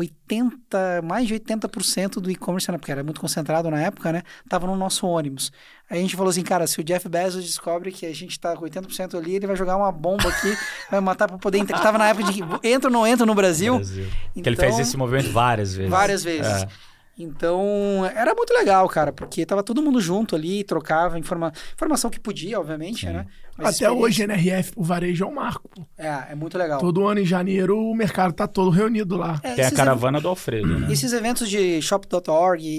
80, mais de 80% do e-commerce, né, porque era muito concentrado na época, né? Tava no nosso ônibus. Aí a gente falou assim, cara, se o Jeff Bezos descobre que a gente tá com 80% ali, ele vai jogar uma bomba aqui, (laughs) vai matar para poder entrar. Tava na época de entra ou não entra no Brasil. Brasil. Então, que ele fez esse movimento várias vezes. Várias vezes. É. Então, era muito legal, cara, porque tava todo mundo junto ali, trocava informa... informação que podia, obviamente, Sim. né? Mas Até hoje, NRF, o varejo é um marco. Pô. É, é muito legal. Todo ano em janeiro o mercado tá todo reunido lá. É, Tem a caravana ev... do Alfredo, né? Esses eventos de shop.org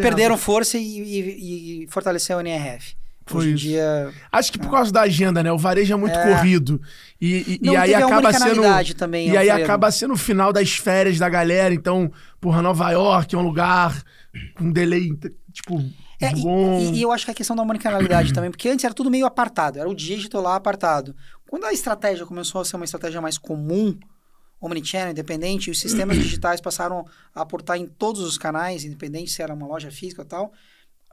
perderam força e, e, e fortaleceu o NRF. Foi Hoje em isso. dia. Acho que por causa da agenda, né? O varejo é muito é. corrido. E, e, e aí acaba sendo. Também, e aí acaba sendo o final das férias da galera. Então, porra, Nova York é um lugar com um delay, tipo. É, bom. E, e, eu acho que a questão da omnicanalidade também, porque antes era tudo meio apartado, era o dígito lá apartado. Quando a estratégia começou a ser uma estratégia mais comum, omnichannel, independente, e os sistemas (clears throat) digitais passaram a aportar em todos os canais, independente se era uma loja física ou tal,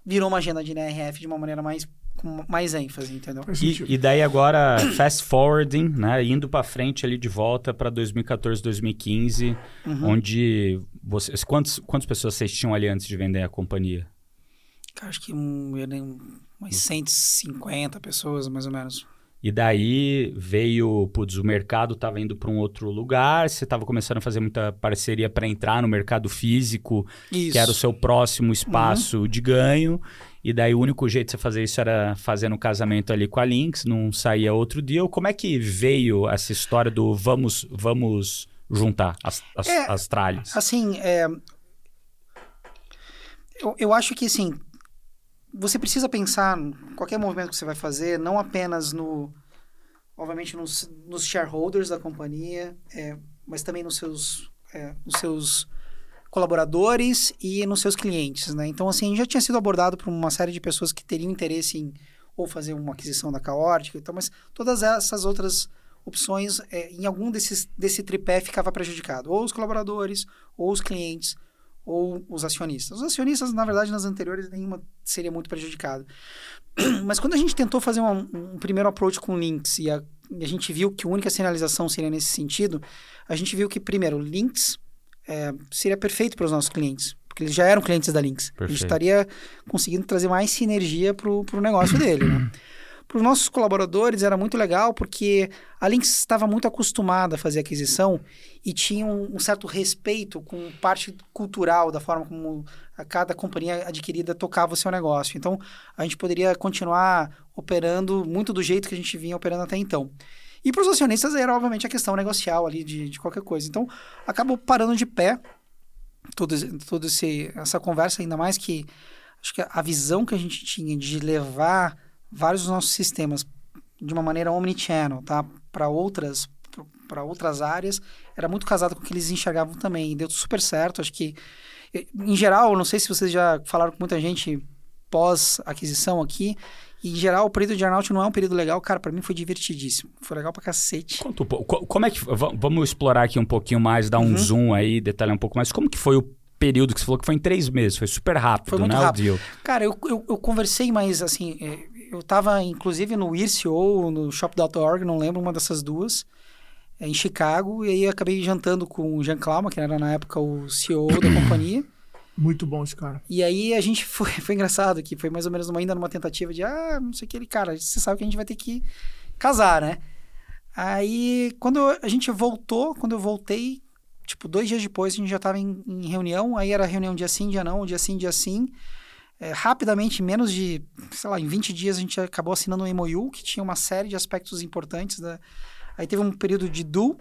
virou uma agenda de NRF de uma maneira mais com mais ênfase, entendeu? E, e daí agora, fast forwarding, né? Indo para frente ali de volta para 2014, 2015, uhum. onde vocês... Quantos, quantas pessoas vocês tinham ali antes de vender a companhia? Acho que um, umas 150 pessoas, mais ou menos. E daí veio, putz, o mercado estava indo para um outro lugar, você estava começando a fazer muita parceria para entrar no mercado físico, Isso. que era o seu próximo espaço uhum. de ganho. E daí o único jeito de você fazer isso era fazendo um casamento ali com a Lynx, não saía outro dia. Como é que veio essa história do vamos vamos juntar as, as, é, as tralhas? Assim, é, eu, eu acho que assim, você precisa pensar qualquer movimento que você vai fazer, não apenas no, obviamente nos, nos shareholders da companhia, é, mas também nos seus, é, nos seus colaboradores e nos seus clientes, né? Então, assim, já tinha sido abordado por uma série de pessoas que teriam interesse em ou fazer uma aquisição da Caórtica e tal, mas todas essas outras opções, é, em algum desses, desse tripé ficava prejudicado. Ou os colaboradores, ou os clientes, ou os acionistas. Os acionistas, na verdade, nas anteriores, nenhuma seria muito prejudicado. (clears throat) Mas quando a gente tentou fazer um, um primeiro approach com links e a, e a, gente viu que a única sinalização seria nesse sentido, a gente viu que, primeiro, links é, seria perfeito para os nossos clientes, porque eles já eram clientes da Lynx. Perfeito. A gente estaria conseguindo trazer mais sinergia para o negócio dele, né? (clears throat) Para os nossos colaboradores era muito legal porque a Lynx estava muito acostumada a fazer aquisição e tinha um, um, certo respeito com parte cultural da forma como cada companhia adquirida tocava o seu negócio. Então, a gente poderia continuar operando muito do jeito que a gente vinha operando até então. E para os acionistas era, obviamente, a questão negocial ali de, de qualquer coisa. Então, acabou parando de pé toda todo essa conversa, ainda mais que acho que a visão que a gente tinha de levar vários dos nossos sistemas de uma maneira omnichannel, tá? Para outras para outras áreas, era muito casado com o que eles enxergavam também. E deu super certo. Acho que, em geral, não sei se vocês já falaram com muita gente pós-aquisição aqui, em geral, o período de earnout não é um período legal. Cara, para mim foi divertidíssimo. Foi legal pra cacete. Conta um pouco. Como é que... Vamos explorar aqui um pouquinho mais, dar um uhum. zoom aí, detalhar um pouco mais. Como que foi o período que você falou que foi em três meses? Foi super rápido, foi muito né, rápido. Cara, eu, eu, eu, conversei, mas assim... É, eu estava, inclusive, no IRC ou no Shop.org, não lembro, uma dessas duas, é, em Chicago, e aí acabei jantando com o Jean Clauma, que era na época o CEO da (coughs) companhia. Muito bom esse cara. E aí a gente (laughs) foi, foi engraçado, que foi mais ou menos uma, ainda numa tentativa de, ah, não sei o que, ele, cara, você sabe que a gente vai ter que casar, né? Aí, quando a gente voltou, quando eu voltei, tipo, dois dias depois, a gente já estava em, em, reunião, aí era reunião dia sim, dia não, dia sim, dia sim é, rapidamente, em menos de, sei lá, em 20 dias a gente acabou assinando um MOU que tinha uma série de aspectos importantes. Da... Aí teve um período de do,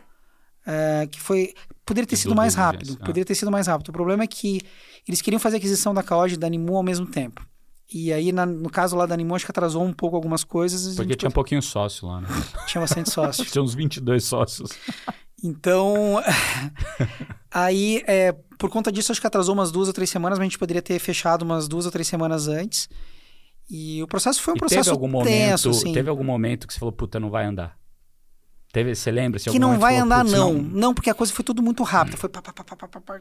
é, que foi... Poderia ter sido mais rápido, ah. poderia ter sido mais rápido. O problema é que eles queriam fazer a aquisição da Kaoji e da Animu ao mesmo tempo. E aí, na, no caso lá da Animu, acho que atrasou um pouco algumas coisas. Porque tinha um pouquinho sócio lá, né? (laughs) Tinha bastante sócio. (laughs) tinha uns 22 sócios. Então, (laughs) aí, é, por conta disso, acho que atrasou umas duas ou três semanas, mas a gente poderia ter fechado umas duas ou três semanas antes. E o processo foi um e processo teve algum tenso, momento, assim. Teve algum momento que você falou, puta, não vai andar? Teve, você lembra? Se que não vai falou, andar, não. não. Não, porque a coisa foi tudo muito rápido. Foi pá, pá, pá, pá, pá, pá.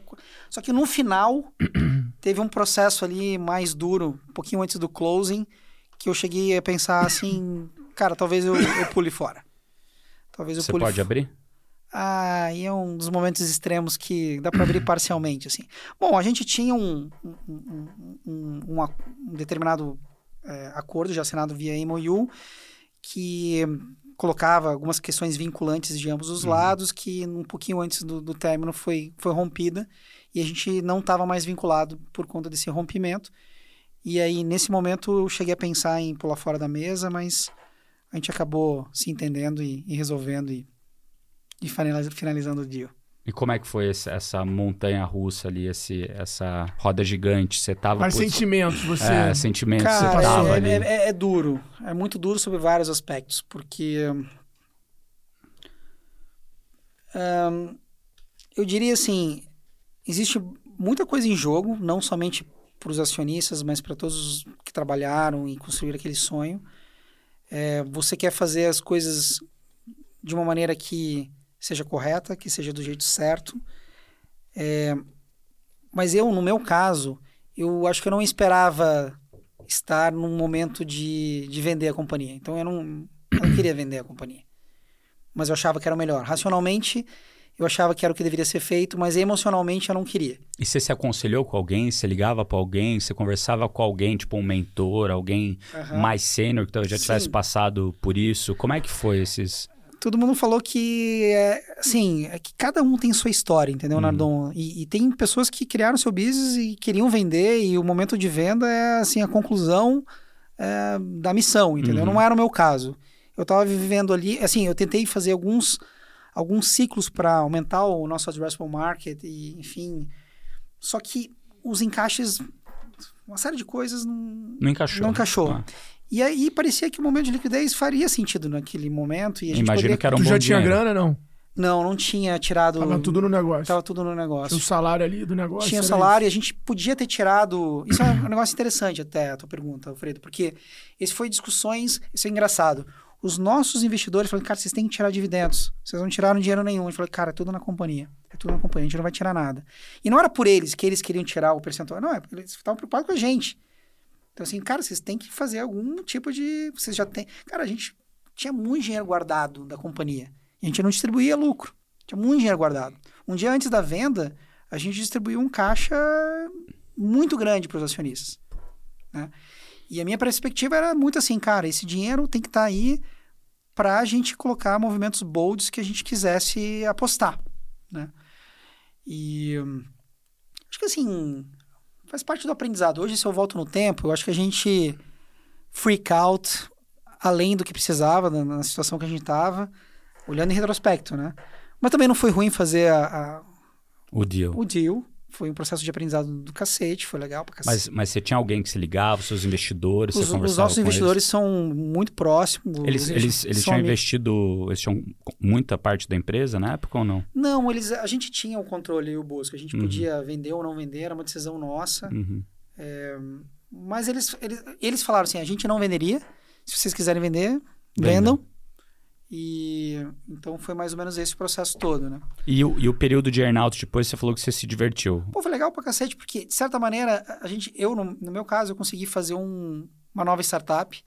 Só que no final, (clears throat) teve um processo ali mais duro, um pouquinho antes do closing, que eu cheguei a pensar assim, cara, talvez eu, eu pule fora. Talvez eu você pule pode abrir? Ah, e é um dos momentos extremos que dá para abrir parcialmente, assim. Bom, a gente tinha um, um, um, um determinado é, acordo já assinado via MOU que colocava algumas questões vinculantes de ambos os uhum. lados que um pouquinho antes do, do término foi, foi rompida e a gente não estava mais vinculado por conta desse rompimento. E aí, nesse momento, eu cheguei a pensar em pular fora da mesa, mas a gente acabou se entendendo e, e resolvendo e e finalizando o dia. E como é que foi esse, essa montanha russa ali, esse, essa roda gigante? Você tava. Mas sentimentos, você. É, sentimentos, Cara, você tava é, ali. É, é, é, duro. É muito duro sobre vários aspectos, porque. Um, eu diria assim: existe muita coisa em jogo, não somente para os acionistas, mas para todos os que trabalharam e construíram aquele sonho. É, você quer fazer as coisas de uma maneira que seja correta, que seja do jeito certo. É, mas eu, no meu caso, eu acho que eu não esperava estar num momento de, de vender a companhia. Então eu não, eu não queria vender a companhia. Mas eu achava que era o melhor. Racionalmente, eu achava que era o que deveria ser feito, mas emocionalmente eu não queria. E você se aconselhou com alguém? Você ligava para alguém? Você conversava com alguém, tipo um mentor, alguém uhum. mais sênior que já tivesse Sim. passado por isso? Como é que foi esses todo mundo falou que, é, assim, é que cada um tem sua história, entendeu, uhum. Nardon? E, e, tem pessoas que criaram seu business e queriam vender, e o momento de venda é, assim, a conclusão é, da missão, entendeu? Uhum. Não era o meu caso. Eu estava vivendo ali, assim, eu tentei fazer alguns, alguns ciclos para aumentar o nosso addressable market, e, enfim. Só que os encaixes, uma série de coisas não, não encaixou. Não encaixou. Ah. E aí parecia que o momento de liquidez faria sentido naquele momento. E a gente Imagino poderia... que era um tu bom já dinheiro. tinha grana, não? Não, não tinha tirado. Tava tudo no negócio. Tava tudo no negócio. Tinha o salário ali do negócio. Tinha o salário isso. e a gente podia ter tirado. Isso é um negócio interessante, até a tua pergunta, Alfredo, porque esse foi discussões. Isso é engraçado. Os nossos investidores falaram, cara, vocês têm que tirar dividendos. Vocês não tiraram dinheiro nenhum. A gente falou, cara, é tudo na companhia. É tudo na companhia, a gente não vai tirar nada. E não era por eles que eles queriam tirar o percentual. Não, é porque eles estavam preocupados com a gente. Então, assim, cara, vocês têm que fazer algum tipo de. Vocês já têm. Cara, a gente tinha muito dinheiro guardado da companhia. A gente não distribuía lucro. Tinha muito dinheiro guardado. Um dia antes da venda, a gente distribuiu um caixa muito grande para os acionistas. Né? E a minha perspectiva era muito assim, cara, esse dinheiro tem que estar aí para a gente colocar movimentos bolds que a gente quisesse apostar, né? E hum, acho que assim, faz parte do aprendizado. Hoje, se eu volto no tempo, eu acho que a gente freak out além do que precisava na, na situação que a gente estava, olhando em retrospecto, né? Mas também não foi ruim fazer a, a, O deal. o deal. Foi um processo de aprendizado do cacete, foi legal pra cacete. Mas, mas você tinha alguém que se ligava, os seus investidores, os, você os conversava nossos com investidores são muito próximos. Eles, eles, eles, eles tinham amigos. investido, eles tinham muita parte da empresa na época ou não? Não, eles, a gente tinha o controle e o Bosco. A gente Uhum. podia vender ou não vender, era uma decisão nossa. Uhum. Mas eles, eles, eles falaram assim: a gente não venderia. Se vocês quiserem vender, Vendam. vendam. E então foi mais ou menos esse o processo todo, né? E, o, e o período de earnout depois você falou que você se divertiu. Pô, foi legal pra cacete, porque, de certa maneira, a gente, eu, no, no meu caso, eu consegui fazer um- uma nova startup,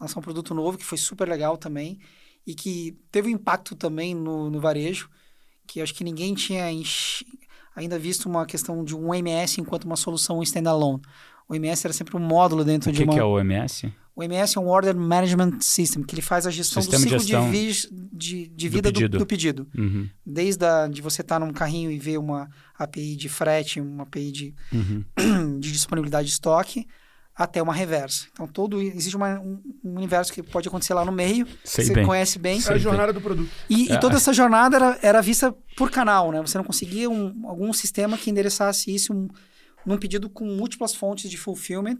lançar um produto novo, que foi super legal também, e que teve um impacto também no, no varejo, que acho que ninguém tinha ainda visto uma questão de um OMS enquanto uma solução standalone. O OMS era sempre um módulo dentro O de que, uma... que é o OMS? O OMS é um Order Management System, que ele faz a gestão Sistema do ciclo de, gestão de, de do vida do pedido. do pedido. Uhum. Desde a, de você estar num carrinho e ver uma API de frete, uma API de, Uhum. (clears throat) de disponibilidade de estoque, até uma reversa. Então, todo existe uma- um, um universo que pode acontecer lá no meio, Sei você bem. conhece bem. É a jornada do produto. E, e É, toda essa jornada era, era vista por canal, né? Você não conseguia um- algum sistema que endereçasse isso um- num pedido com múltiplas fontes de fulfillment,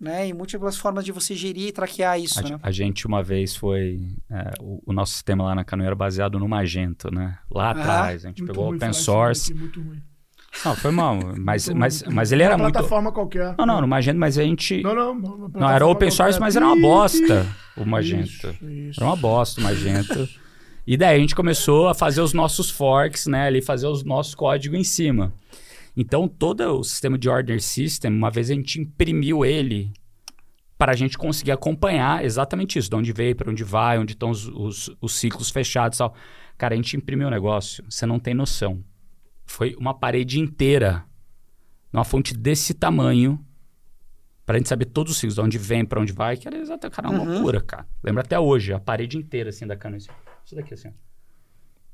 né? E múltiplas formas de você gerir e traquear isso, A, né? a gente uma vez foi. é, o, o nosso sistema lá na Canoa era baseado no Magento, né? Lá Aham. atrás. A gente pegou ruim open source. aqui, muito ruim. Não, foi mal. (laughs) Mas, mas, mas ele era uma muito. plataforma qualquer. Não, não, no Magento, mas a gente. Não, não. uma Não, era open source, qualquer. mas era uma bosta o Magento. Isso, isso. Era uma bosta o Magento. E daí a gente começou a fazer os nossos forks, né? Ali, fazer os nossos códigos em cima. Então, todo o sistema de order system, uma vez a gente imprimiu ele para a gente conseguir acompanhar exatamente isso. De onde veio, para onde vai, onde estão os, os, os ciclos fechados e tal. Cara, a gente imprimiu o negócio. Você não tem noção. Foi uma parede inteira. Numa fonte desse tamanho. Pra gente saber todos os ciclos, de onde vem, pra onde vai, que era exatamente, cara, uma Uhum. loucura, cara. Lembra até hoje, a parede inteira, assim, da cana. Assim. Isso daqui, assim, ó.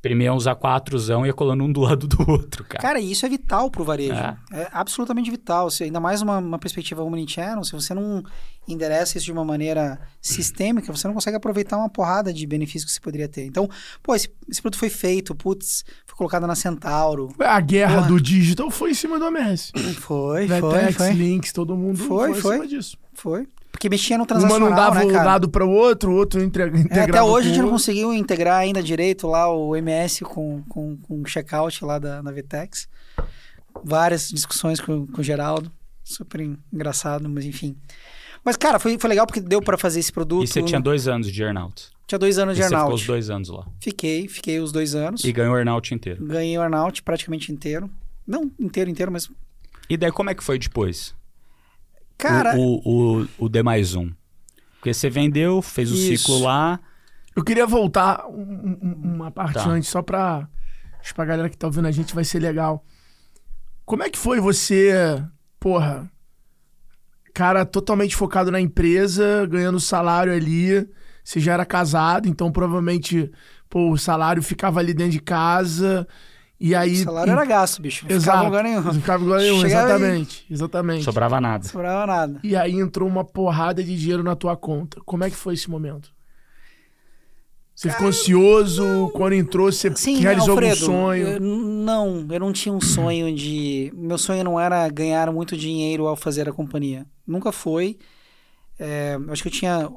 Primeiro usar quatrozão e ia colando um do lado do outro, cara. Cara, e isso é vital pro varejo. É. É, absolutamente vital. Se, ainda mais uma, uma perspectiva omnichannel, se você não endereça isso de uma maneira sistêmica, você não consegue aproveitar uma porrada de benefícios que você poderia ter. Então, pô, esse, esse produto foi feito, putz, foi colocado na Centauro. A guerra Porra. do digital foi em cima do OMS. Foi, foi, Vetex, foi. Links, todo mundo Foi, foi, foi. em cima disso. Foi. Porque mexia no Uma transacional, não dava né, o cara? dado para o outro, o outro integra- É, até hoje a gente não conseguiu integrar ainda direito lá o MS com, com, com o checkout lá da, da Vtex. Várias discussões com, com o Geraldo. Super en- engraçado, mas enfim. Mas, cara, foi, foi legal porque deu pra fazer esse produto. E você tinha dois anos de earnout. Tinha dois anos E de você ficou earnout. os dois anos lá. Fiquei, fiquei os dois anos. E ganhou o earnout inteiro. Ganhei o earnout praticamente inteiro. Não inteiro, inteiro, mas. E daí como é que foi depois? Cara, O, o, o, o D mais um. Porque você vendeu, fez o Isso. ciclo lá. Eu queria voltar um- um- uma parte Tá. antes, só pra, acho que pra galera que tá ouvindo a gente vai ser legal. Como é que foi você, porra, cara totalmente focado na empresa, ganhando salário ali, você já era casado, então provavelmente, pô, o salário ficava ali dentro de casa, e aí... o salário era gasto, bicho. Não ficava em lugar nenhum. Não ficava em lugar nenhum, Chegava e- exatamente, exatamente. Sobrava nada. Não sobrava nada. E aí entrou uma porrada de dinheiro na tua conta. Como é que foi esse momento? Você ficou ansioso? Quando entrou, você Sim, realizou Alfredo, algum sonho? eu- não, eu não tinha um sonho de. Meu sonho não era ganhar muito dinheiro ao fazer a companhia. Nunca foi. É, acho que eu tinha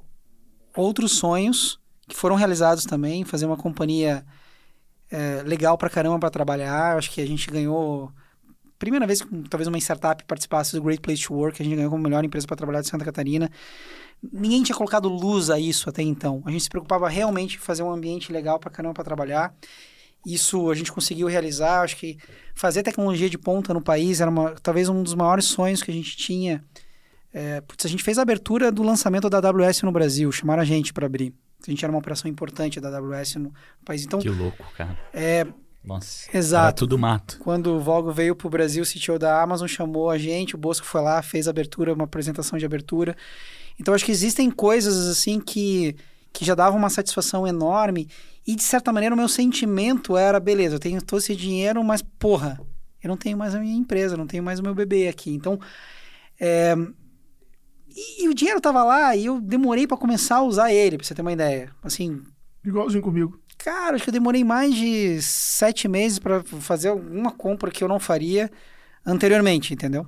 outros sonhos que foram realizados também. Fazer uma companhia é, legal pra caramba pra trabalhar. Acho que a gente ganhou. Primeira vez que talvez uma startup participasse do Great Place to Work, a gente ganhou como melhor empresa para trabalhar de Santa Catarina. Ninguém tinha colocado luz a isso até então. A gente se preocupava realmente em fazer um ambiente legal pra caramba para trabalhar. Isso a gente conseguiu realizar. Acho que fazer tecnologia de ponta no país era uma, talvez um dos maiores sonhos que a gente tinha. É, putz, a gente fez a abertura do lançamento da AWS no Brasil, chamaram a gente para abrir. A gente era uma operação importante da AWS no país. Então, Que louco, cara. é, Nossa. Exato. Era tudo mato. quando o Volgo veio para o Brasil, o CTO da Amazon chamou a gente, o Bosco foi lá, fez abertura, uma apresentação de abertura. Então acho que existem coisas assim que, que já davam uma satisfação enorme. E de certa maneira o meu sentimento era, beleza, eu tenho todo esse dinheiro, mas porra, eu não tenho mais a minha empresa, não tenho mais o meu bebê aqui. Então, é... e, e, o dinheiro tava lá e eu demorei para começar a usar ele, pra você ter uma ideia. Assim. Igualzinho comigo. Cara, acho que eu demorei mais de sete meses para fazer alguma compra que eu não faria anteriormente, entendeu?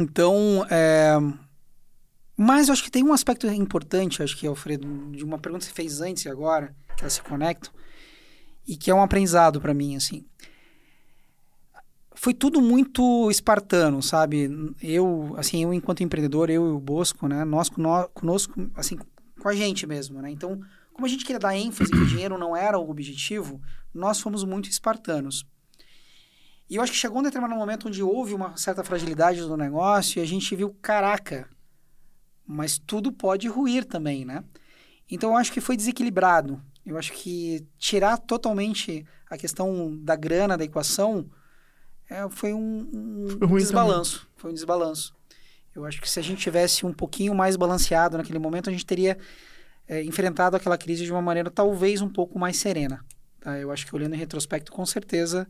Então, é... mas eu acho que tem um aspecto importante, acho que, Alfredo, de uma pergunta que você fez antes e agora, que elas se conectam, e que é um aprendizado para mim, assim. Foi tudo muito espartano, sabe? Eu, assim, eu enquanto empreendedor, eu e o Bosco, né? Nós, conosco, assim, com a gente mesmo, né? Então, como a gente queria dar ênfase que o dinheiro não era o objetivo, nós fomos muito espartanos. E eu acho que chegou um determinado momento onde houve uma certa fragilidade do negócio e a gente viu, caraca, mas tudo pode ruir também, né? Então eu acho que foi desequilibrado. Eu acho que tirar totalmente a questão da grana da equação é, foi um, um foi desbalanço. Também. Foi um desbalanço. Eu acho que se a gente tivesse um pouquinho mais balanceado naquele momento, a gente teria é, enfrentado aquela crise de uma maneira talvez um pouco mais serena. Tá? Eu acho que olhando em retrospecto, com certeza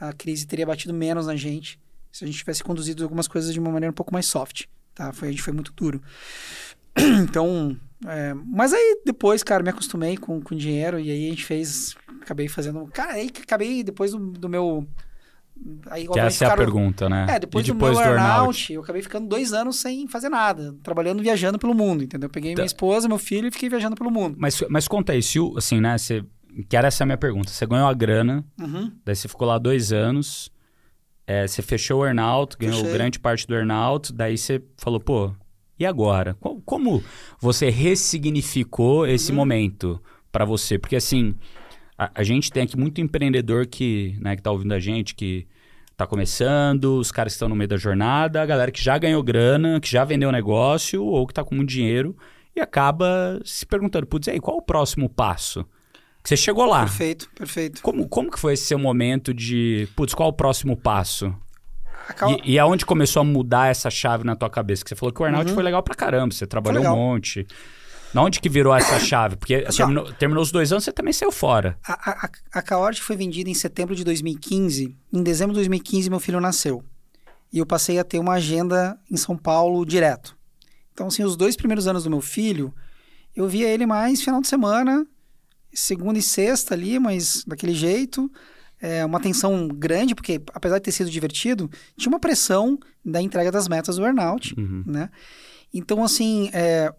a crise teria batido menos na gente se a gente tivesse conduzido algumas coisas de uma maneira um pouco mais soft. Tá? Foi, a gente foi muito duro. (clears throat) então, é, mas aí depois, cara, me acostumei com, com dinheiro e aí a gente fez, acabei fazendo, cara, aí acabei depois do, do meu Aí, que essa ficaram, é a pergunta, né? É, depois, depois do meu do burnout, eu acabei ficando dois anos sem fazer nada, trabalhando, viajando pelo mundo, entendeu? peguei tá. minha esposa, meu filho e fiquei viajando pelo mundo. Mas, mas conta aí, se, assim, né, você, que era essa a minha pergunta, você ganhou a grana, uhum. daí você ficou lá dois anos, é, você fechou o earnout, ganhou Fechei. grande parte do earnout, daí você falou, pô, e agora? Como você ressignificou esse uhum. momento para você? Porque assim a, a, gente tem aqui muito empreendedor que, né, que tá ouvindo a gente, que tá começando, os caras que estão no meio da jornada, a galera que já ganhou grana, que já vendeu negócio ou que tá com muito dinheiro e acaba se perguntando, putz, aí, qual o próximo passo? Que você chegou lá. Perfeito, perfeito. Como, como que foi esse seu momento de, putz, qual o próximo passo? E, e, aonde começou a mudar essa chave na tua cabeça? Que você falou que o Arnaud uhum. foi legal pra caramba, você trabalhou um monte. Na onde que virou essa chave? Porque assim, terminou, terminou, os dois anos, você também saiu fora. A, a, a Caort foi vendida em setembro de 2015. Em dezembro de 2015, meu filho nasceu. E eu passei a ter uma agenda em São Paulo direto. Então, assim, os dois primeiros anos do meu filho, eu via ele mais final de semana, segunda e sexta ali, mas daquele jeito. É, uma tensão grande, porque apesar de ter sido divertido, tinha uma pressão da entrega das metas do burnout, uhum. né? Então, assim, é,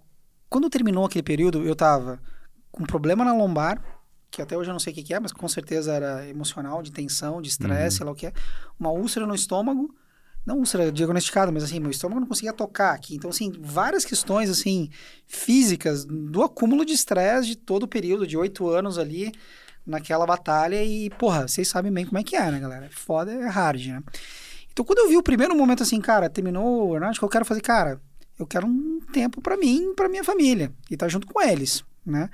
quando terminou aquele período, eu tava com problema na lombar, que até hoje eu não sei o que, que é, mas com certeza era emocional, de tensão, de estresse, uhum. sei lá o que é. Uma úlcera no estômago, não úlcera diagnosticada, mas assim, meu estômago não conseguia tocar aqui. Então, assim, várias questões, assim, físicas do acúmulo de estresse de todo o período, de oito anos ali, naquela batalha. E, porra, vocês sabem bem como é que é, né, galera? É foda, é hard, né? Então, quando eu vi o primeiro momento assim, cara, terminou o burnout, eu quero fazer, cara, eu quero um tempo para mim, para minha família e estar tá junto com eles, né?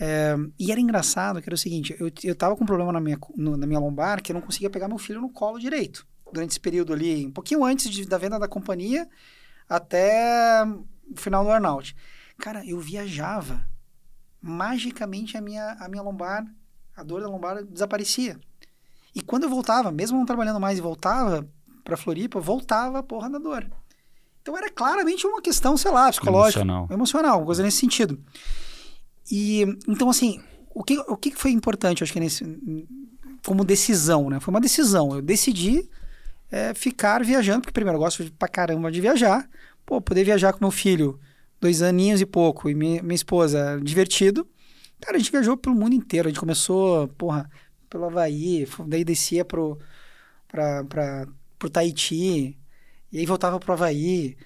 É, e era engraçado que era o seguinte, eu, eu tava com um problema na minha, no, na minha lombar que eu não conseguia pegar meu filho no colo direito. Durante esse período ali, um pouquinho antes de, da venda da companhia até o final do burnout. Cara, eu viajava. Magicamente a minha, a minha lombar, a dor da lombar desaparecia. E quando eu voltava, mesmo não trabalhando mais e voltava para Floripa, voltava a porra da dor. Então era claramente uma questão, sei lá, psicológica. Emocional. Emocional, coisa nesse sentido. E, então, assim, o que, o que foi importante, acho que nesse, como decisão, né? Foi uma decisão. Eu decidi é, ficar viajando, porque primeiro eu gosto pra caramba de viajar. Pô, poder viajar com meu filho, dois aninhos e pouco, e minha, minha esposa, divertido. Cara, a gente viajou pelo mundo inteiro. A gente começou, porra, pelo Havaí, daí descia pro, pra, pra, pro Tahiti, e aí voltava pro Havaí.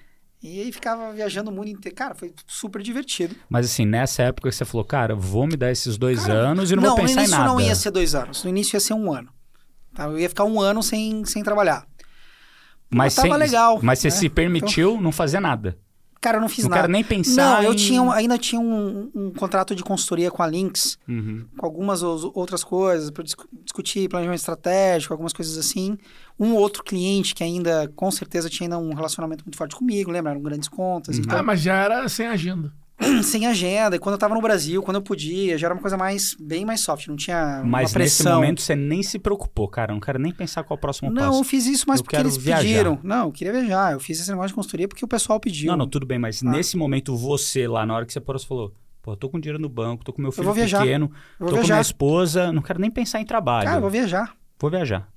E aí ficava viajando o mundo inteiro. Cara, foi super divertido. Mas assim, nessa época você falou, cara, vou me dar esses dois cara, anos e não, não vou pensar em nada. No início não ia ser dois anos. No início ia ser um ano. Tá? Eu ia ficar um ano sem, sem trabalhar. Mas, mas sem, legal. Mas você né? se permitiu então... não fazer nada. Cara, eu não fiz Não nada. quero nem pensar Não, eu em- tinha, um- ainda tinha um, um contrato de consultoria com a Lynx, Uhum. com algumas outras coisas, para discutir planejamento estratégico, algumas coisas assim. Um outro cliente que ainda, com certeza, tinha ainda um relacionamento muito forte comigo, lembra? Eram grandes contas. Então, Ah, mas já era sem agenda. (clears throat) sem agenda. E quando eu tava no Brasil, quando eu podia, já era uma coisa mais, bem mais soft, não tinha Mas uma nesse pressão. momento você nem se preocupou, cara. Eu não quero nem pensar qual é o próximo Não, passo. eu fiz isso mais Eu porque eles viajar. pediram. Não, eu queria viajar. Eu fiz esse negócio de consultoria porque o pessoal pediu. Não, não, tudo bem, mas Ah. nesse momento você lá, na hora que você parou, você falou: pô, tô com dinheiro no banco, tô com meu filho viajar. pequeno, tô vou com minha viajar. esposa, não quero nem pensar em trabalho. Cara, eu vou viajar. Vou viajar.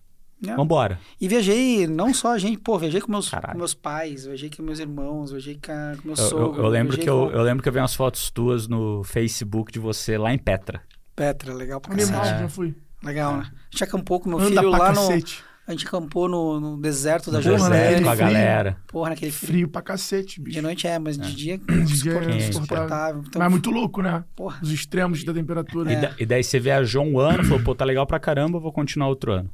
É. Vambora. E viajei, não só a gente, pô, viajei com meus, com meus pais, viajei com meus irmãos, viajei com, com meu Eu, sogro. eu- eu lembro que eu, com eu lembro que eu vi umas fotos tuas no Facebook de você lá em Petra. Petra, legal pra Animal, cacete. já fui. Legal, né? A gente acampou com meu Anda filho lá no... cacete. A gente acampou no, no deserto da No né? José. com a Frio. galera. Porra, naquele frio. Frio pra cacete, De bicho. noite é, mas de dia De dia é insuportável. Então, Mas é muito louco, né? porra. Os extremos da temperatura. E, É. da- e daí você viajou um ano, falou, pô, tá legal pra caramba, vou continuar outro ano.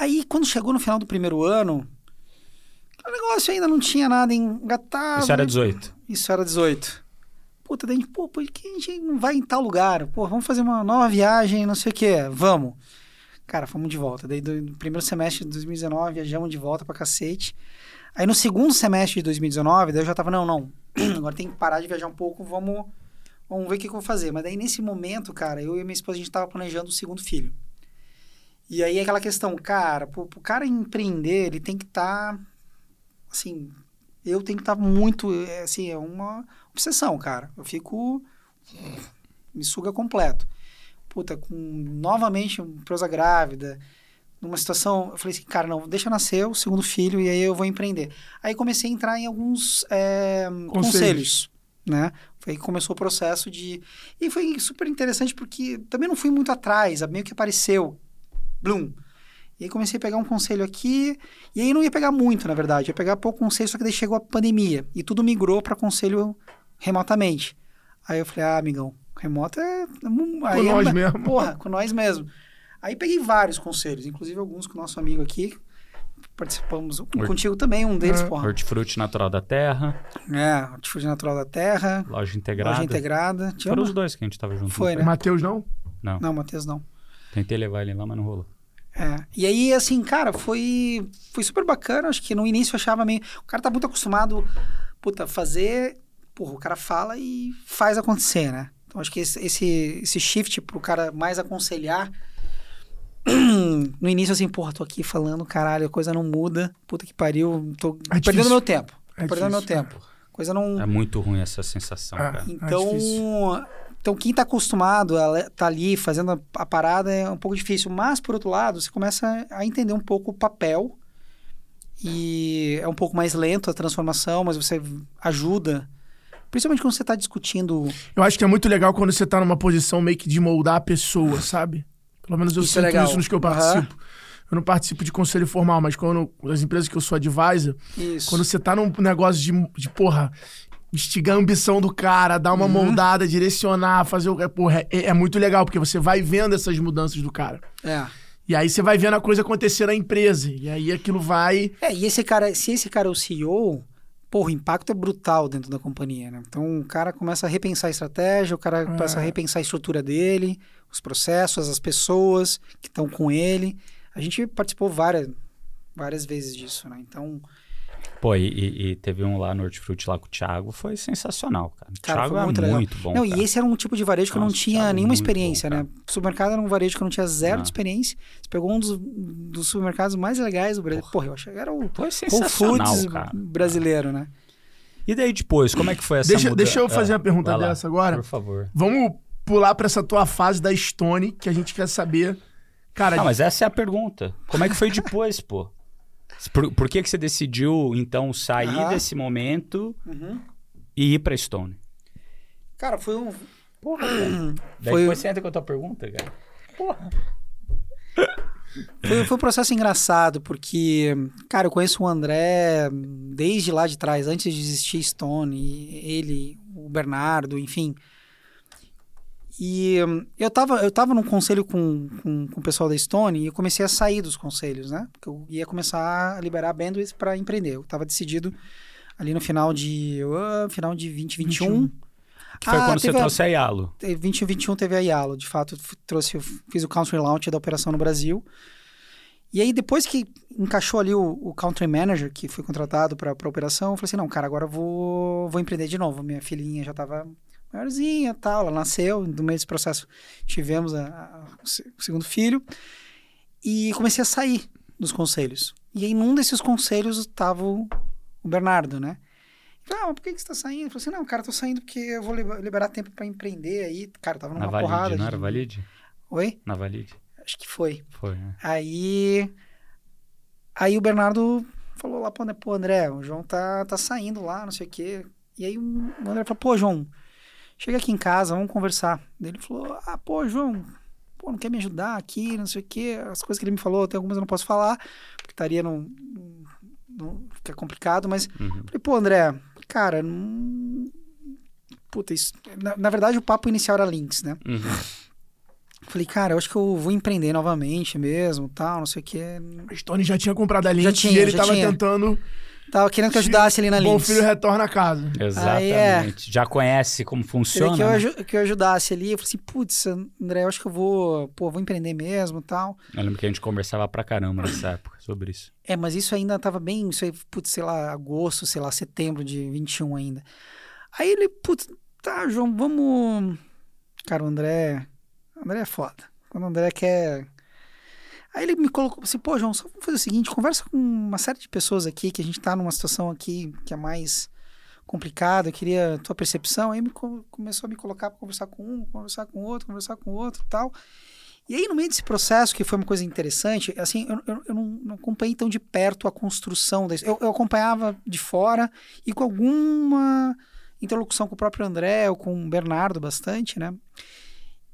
Aí, quando chegou no final do primeiro ano, o negócio ainda não tinha nada engatado. Isso era né? 18. Isso era 18. Puta, daí a gente, pô, por que a gente não vai em tal lugar? Pô, vamos fazer uma nova viagem, não sei o quê. Vamos. Cara, fomos de volta. Daí, do no primeiro semestre de 2019, viajamos de volta pra cacete. Aí, no segundo semestre de 2019, daí eu já tava, não, não. (clears throat) Agora tem que parar de viajar um pouco, vamos, vamos ver o que, que eu vou fazer. Mas daí, nesse momento, cara, eu e minha esposa, a gente tava planejando o segundo filho. E aí, aquela questão, cara, pro, pro cara empreender, ele tem que estar, assim, eu tenho que estar muito, é, assim, é uma obsessão, cara. Eu fico, me suga completo. Puta, com novamente uma esposa grávida, numa situação, eu falei assim, cara, não, deixa nascer o segundo filho e aí eu vou empreender. Aí comecei a entrar em alguns é, conselhos. né? Foi aí que começou o processo de... E foi super interessante porque também não fui muito atrás, meio que apareceu, blum. E aí comecei a pegar um conselho aqui, e aí não ia pegar muito, na verdade, ia pegar pouco conselho, só que daí chegou a pandemia, e tudo migrou para conselho remotamente. Aí eu falei, ah, amigão, remoto é... Aí Com nós é, mesmo. Porra, com nós mesmo. Aí peguei vários conselhos, inclusive alguns com o nosso amigo aqui, participamos, contigo também, um deles, É. porra. Hortifruti natural da terra, É, hortifruti natural da terra, loja integrada. loja integrada. Foram os dois que a gente tava junto. Foi, não né? Matheus, não? Não. Não, Matheus não. Tentei levar ele lá, mas não rolou. É. E aí, assim, cara, foi, foi super bacana. Acho que no início eu achava meio. O cara tá muito acostumado, puta, fazer. Porra, o cara fala e faz acontecer, né? Então acho que esse, esse, esse shift pro cara mais aconselhar. (clears throat) no início, assim, porra, tô aqui falando, caralho, a coisa não muda. Puta que pariu, tô É perdendo difícil. meu tempo. Tô É perdendo meu difícil, tempo. Coisa não. É muito ruim essa sensação, É. cara. Então, difícil. Então quem está acostumado a estar tá ali fazendo a, parada é um pouco difícil. Mas, por outro lado, você começa a entender um pouco o papel e é um pouco mais lento a transformação, mas você ajuda. Principalmente quando você está discutindo. Eu acho que é muito legal quando você tá numa posição meio que de moldar a pessoa, sabe? Pelo menos eu Isso é sinto legal. isso nos que eu participo. Eu não participo de conselho formal, mas quando as empresas que eu sou advisor, Isso. quando você tá num negócio de, de porra, instigar a ambição do cara, dar Uhum. uma moldada, direcionar, fazer o. é, Porra, é, é muito legal, porque você vai vendo essas mudanças do cara. É. E aí você vai vendo a coisa acontecer na empresa. E aí aquilo vai. É, e esse cara, se esse cara é o CEO, porra, o impacto é brutal dentro da companhia, né? Então o cara começa a repensar a estratégia, o cara começa a repensar a estrutura dele, os processos, as pessoas que estão com ele. A gente participou várias, várias vezes disso, né? Então, Pô, e, e- teve um lá no Hortifruti lá com o Thiago, foi sensacional, cara. O Cara, Thiago foi é muito muito, legal. bom. não, cara. e esse era um tipo de varejo que eu não Nossa, tinha Thiago, nenhuma muito experiência, bom, né? Supermercado era um varejo que eu não tinha zero Ah. de experiência. Você pegou um dos, dos supermercados mais legais do Brasil. Porra, eu achei que era o Foi Whole sensacional, Foods cara. brasileiro, né? E daí depois, como é que foi essa Deixa- muda- deixa eu fazer É, uma pergunta lá, dessa agora. Por favor. Vamos pular pra essa tua fase da Stone, que a gente quer saber. Cara, Não, mas essa é a pergunta. Como é que foi depois, pô? Por, por que, que você decidiu, então, sair Aham. desse momento Uhum. e ir pra Stone? Cara, foi um. Porra, (clears throat) cara. Daí Foi- depois você entra com a tua pergunta, cara. Porra. Foi, foi um processo engraçado, porque, cara, eu conheço o André desde lá de trás, antes de existir Stone, ele, o Bernardo, enfim. E hum, eu tava, eu tava num conselho com, com, com o pessoal da Stone e eu comecei a sair dos conselhos, né? Porque eu ia começar a liberar bandwidth para empreender. Eu tava decidido ali no final de, uh, final de 2021. Que foi Ah, quando você teve a- trouxe a Yalo. Em 2021 teve a Yalo, de fato, trouxe, fiz o country launch da operação no Brasil. E aí, depois que encaixou ali o, o country manager, que foi contratado para a operação, eu falei assim: não, cara, agora eu vou, vou empreender de novo. Minha filhinha já estava maiorzinha tal, ela nasceu, no meio desse processo tivemos a- a- o se- o segundo filho. E comecei a sair dos conselhos. E aí, num desses conselhos, estava o, o Bernardo, né? Ah, mas por que, que você tá saindo? Eu falei assim, não, cara, tô saindo porque eu vou liber- liberar tempo pra empreender aí. Cara, tava numa Na porrada. Valide, não de- era Valide? Oi? Na Valide. Acho que foi. Foi, né? Aí. Aí o Bernardo falou lá pro André, pô, André, o João tá, tá saindo lá, não sei o quê. E aí o André falou, pô, João, chega aqui em casa, vamos conversar. Ele falou, ah, pô, João, pô, não quer me ajudar aqui, não sei o quê. As coisas que ele me falou, tem algumas eu não posso falar, porque estaria num. num- num- fica complicado, mas Uhum. Falei, pô, André, cara, não. Puta, isso. Na, na verdade, o papo inicial era links, né? Uhum. Falei, cara, eu acho que eu vou empreender novamente mesmo, tal, não sei o quê. O Stone já tinha comprado a Lynx Já tinha, e ele já tava tinha. tentando. Tava querendo que eu ajudasse ali na Bom links. filho retorna a casa. Aí é. Exatamente. Já conhece como funciona, que eu, né? que eu ajudasse ali. Eu falei assim, putz, André, eu acho que eu vou, pô, vou empreender mesmo tal. Eu lembro que a gente conversava pra caramba nessa época sobre isso. É, mas isso ainda tava bem, isso aí, putz, sei lá, agosto, sei lá, setembro de 21 ainda. Aí ele, putz, tá, João, vamos. Cara, o André. O André é foda. Quando o André quer. Aí ele me colocou assim, pô, João, só vamos fazer o seguinte: conversa com uma série de pessoas aqui, que a gente tá numa situação aqui que é mais complicada, eu queria a tua percepção. Aí me co- começou a me colocar pra conversar com um, conversar com outro, conversar com outro tal. E aí, no meio desse processo, que foi uma coisa interessante, assim, eu, eu, eu não, não acompanhei tão de perto a construção da eu, eu acompanhava de fora e com alguma interlocução com o próprio André ou com o Bernardo bastante, né?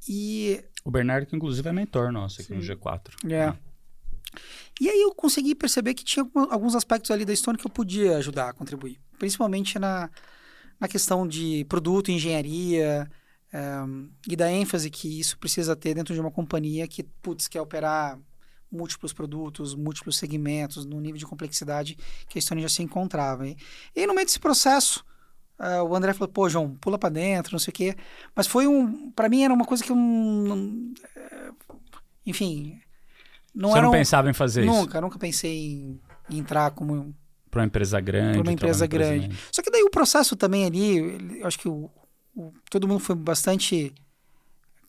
E, O Bernardo, que inclusive é mentor nosso aqui no Sim. G4. é. E aí eu consegui perceber que tinha alguns aspectos ali da Stone que eu podia ajudar a contribuir. Principalmente na, na questão de produto, engenharia, eh, e da ênfase que isso precisa ter dentro de uma companhia que, putz, quer operar múltiplos produtos, múltiplos segmentos, no nível de complexidade que a Stone já se encontrava. E, e no meio desse processo, eh, o André falou, pô, João, pula pra dentro, não sei o quê. Mas foi um... para mim era uma coisa que eu não... eh, enfim... Não Você não um- pensava em fazer isso Nunca, nunca pensei em, em entrar como pra uma empresa grande? Pra uma empresa grande. Só que daí o processo também ali, eu acho que o, o- todo mundo foi bastante.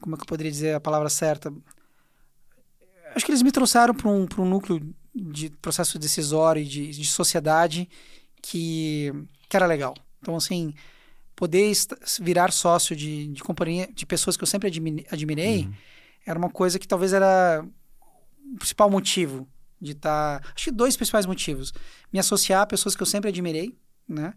Como é que eu poderia dizer a palavra certa? Acho que eles me trouxeram para um, pra um núcleo de processo decisório e de, de sociedade que, que era legal. Então, assim, poder virar sócio de, de companhia, de pessoas que eu sempre admi- admirei, Uhum. era uma coisa que talvez era o principal motivo de estar. acho que dois principais motivos. Me associar a pessoas que eu sempre admirei, né?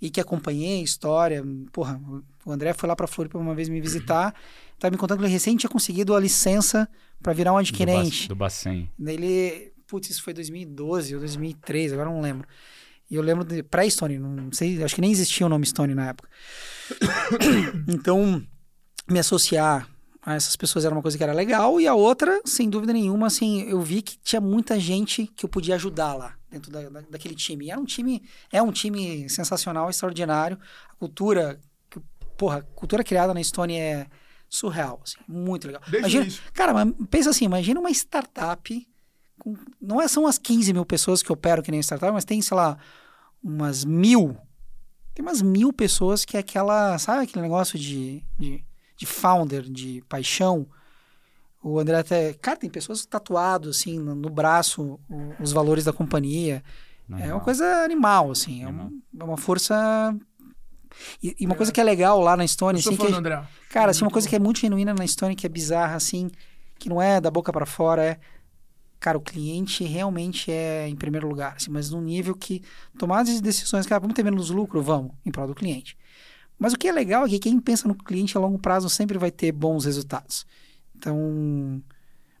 E que acompanhei a história. Porra, o André foi lá pra Floripa uma vez me visitar. Tava me contando que ele recém tinha conseguido a licença para virar um Do, adquirente. Bac- do Bacen. Ele, putz, isso foi 2012 ou 2013, agora não lembro. E eu lembro de pré-Stone, não sei, acho que nem existia o nome Stone na época. (coughs) então, me associar a essas pessoas era uma coisa que era legal, e a outra, sem dúvida nenhuma, assim, eu vi que tinha muita gente que eu podia ajudar lá, dentro da, da- daquele time. E era um time, é um time sensacional, extraordinário. A cultura, que- porra, a cultura criada na Estônia é surreal, assim, muito legal. Desde Imagina. Cara, pensa assim, imagina uma startup. Com, não é, são as 15 mil pessoas que operam que nem startup, mas tem, sei lá, umas mil. Tem umas mil pessoas que é aquela. Sabe aquele negócio de, de, de founder, de paixão? O André até. Cara, tem pessoas tatuadas, assim, no, no braço, o- os valores da companhia. É uma Normal. coisa animal, assim. É, Animal. um- é uma força. E, e uma coisa que é legal lá na Estônia, assim, que André. Cara, assim, uma coisa que é muito genuína na Estônia, que é bizarra, assim, que não é da boca pra fora, é. Cara, o cliente realmente é em primeiro lugar, assim, mas num nível que tomadas de decisões, cara, vamos ter menos lucro? Vamos, em prol do cliente. Mas o que é legal é que quem pensa no cliente a longo prazo sempre vai ter bons resultados. Então,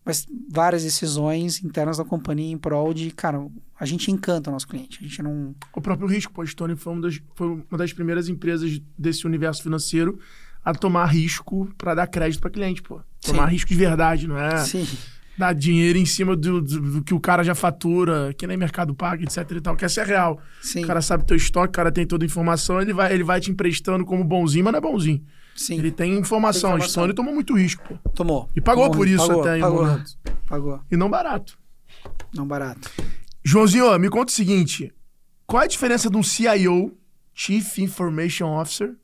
mas várias decisões internas da companhia em prol de, cara, a gente encanta o nosso cliente. A gente não. O próprio risco, pô, a Stone foi, uma das- foi uma das primeiras empresas desse universo financeiro a tomar risco para dar crédito para cliente, pô. Tomar Sim. risco de verdade, não é? Sim. Dar dinheiro em cima do, do, do que o cara já fatura, que nem Mercado Pago, etc e tal, que essa é real. Sim, O cara sabe teu estoque, o cara tem toda a informação, ele vai, ele vai te emprestando como bonzinho, mas não é bonzinho. sim. Ele tem informação. Tem A informação. Stone tomou muito risco, pô. Tomou. E pagou Tomou, por isso pagou, até em um pagou, momento. Pagou. E não barato. Não barato. Joãozinho, me conta o seguinte: qual é a diferença de um CIO, Chief Information Officer,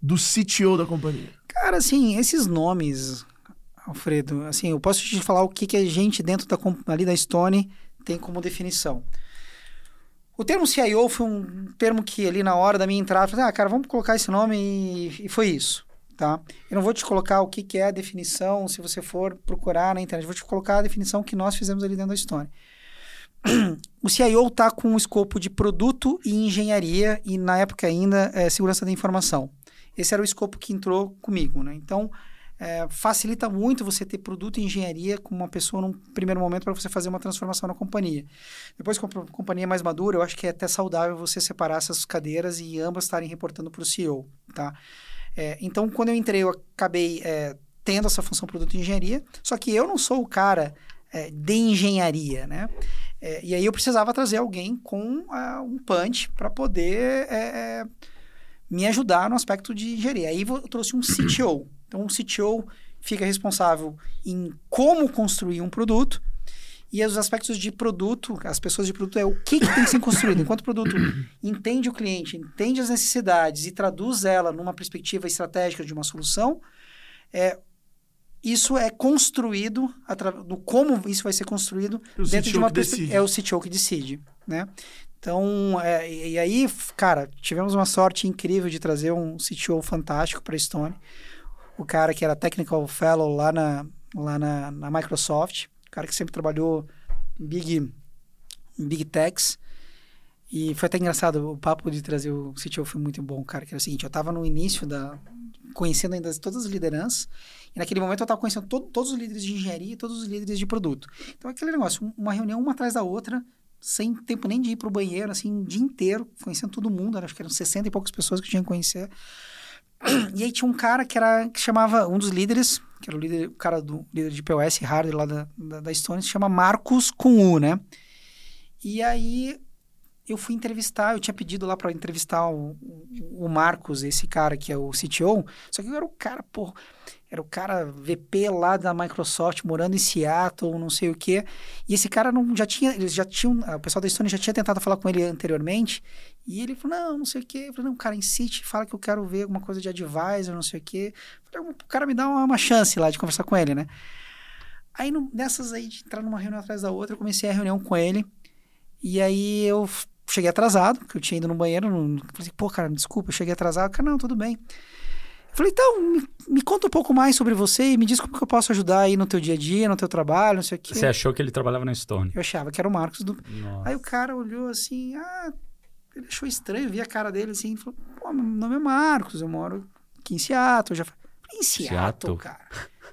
do CTO da companhia? Cara, assim, esses nomes, Alfredo, assim, eu posso te falar o que, que a gente dentro da, ali da Stone tem como definição. O termo CIO foi um termo que ali na hora da minha entrada, falei, ah, cara, vamos colocar esse nome e, e foi isso, tá? Eu não vou te colocar o que, que é a definição, se você for procurar na internet, vou te colocar a definição que nós fizemos ali dentro da Stone. (clears throat) O CIO está com o escopo de produto e engenharia e na época ainda é, segurança da informação. Esse era o escopo que entrou comigo, né? Então, é, facilita muito você ter produto e engenharia com uma pessoa num primeiro momento para você fazer uma transformação na companhia. Depois, com a companhia mais madura, eu acho que é até saudável você separar essas cadeiras e ambas estarem reportando para o CEO, tá? É, então, quando eu entrei, eu acabei é, tendo essa função produto e engenharia, só que eu não sou o cara é, de engenharia, né? É, e aí eu precisava trazer alguém com um punch para poder é, é, me ajudar no aspecto de engenharia. Aí eu trouxe um CTO. Então, o CTO fica responsável em como construir um produto e os aspectos de produto, as pessoas de produto é o que, que tem que ser construído. Enquanto o produto (coughs) entende o cliente, entende as necessidades e traduz ela numa perspectiva estratégica de uma solução, é, isso é construído, do como isso vai ser construído O dentro CTO de uma que perspe- decide. É o CTO que decide, né? Então, é, e, aí, cara, tivemos uma sorte incrível de trazer um CTO fantástico para a Stone. O cara que era Technical Fellow lá na, lá na, na Microsoft. O cara que sempre trabalhou em Big, Big Techs. E foi até engraçado, o papo de trazer o CTO foi muito bom, cara. Que era o seguinte, eu estava no início da... Conhecendo ainda todas as lideranças. E naquele momento eu estava conhecendo to- todos os líderes de engenharia e todos os líderes de produto. Então, aquele negócio, um- uma reunião uma atrás da outra, sem tempo nem de ir pro banheiro, assim, o dia inteiro, conhecendo todo mundo. Acho que eram 60 e poucas pessoas que eu tinha que conhecer. E aí tinha um cara que era que chamava um dos líderes, que era o líder, o cara do líder de POS hardware lá da, da, da Stone, se chama Marcos com U, né? E aí eu fui entrevistar, eu tinha pedido lá para entrevistar o, o, Marcos, esse cara que é o CTO, só que eu era o cara, pô, era o cara VP lá da Microsoft, morando em Seattle, não sei o quê. E esse cara não já tinha, eles já tinham, o pessoal da Stone já tinha tentado falar com ele anteriormente, e ele falou: "Não, não sei o quê". Eu falei: "Não, cara, insiste, fala que eu quero ver alguma coisa de advisor, não sei o quê". Eu falei: "O cara me dá uma, uma chance lá de conversar com ele, né?" Aí no- nessas aí de entrar numa reunião atrás da outra, eu comecei a reunião com ele. E aí eu cheguei atrasado, porque eu tinha ido no banheiro, não, falei, assim, pô, cara, desculpa, eu cheguei atrasado. Cara, não, tudo bem. Eu falei, então, me, me conta um pouco mais sobre você e me diz como que eu posso ajudar aí no teu dia a dia, no teu trabalho, não sei o quê. Você achou que ele trabalhava na Stone? Eu achava que era o Marcos do. Nossa. Aí o cara olhou assim, ah, ele achou estranho, vi a cara dele assim, falou, pô, meu nome é Marcos, eu moro aqui em Seattle. Eu já falei, em Seattle, Seattle? cara?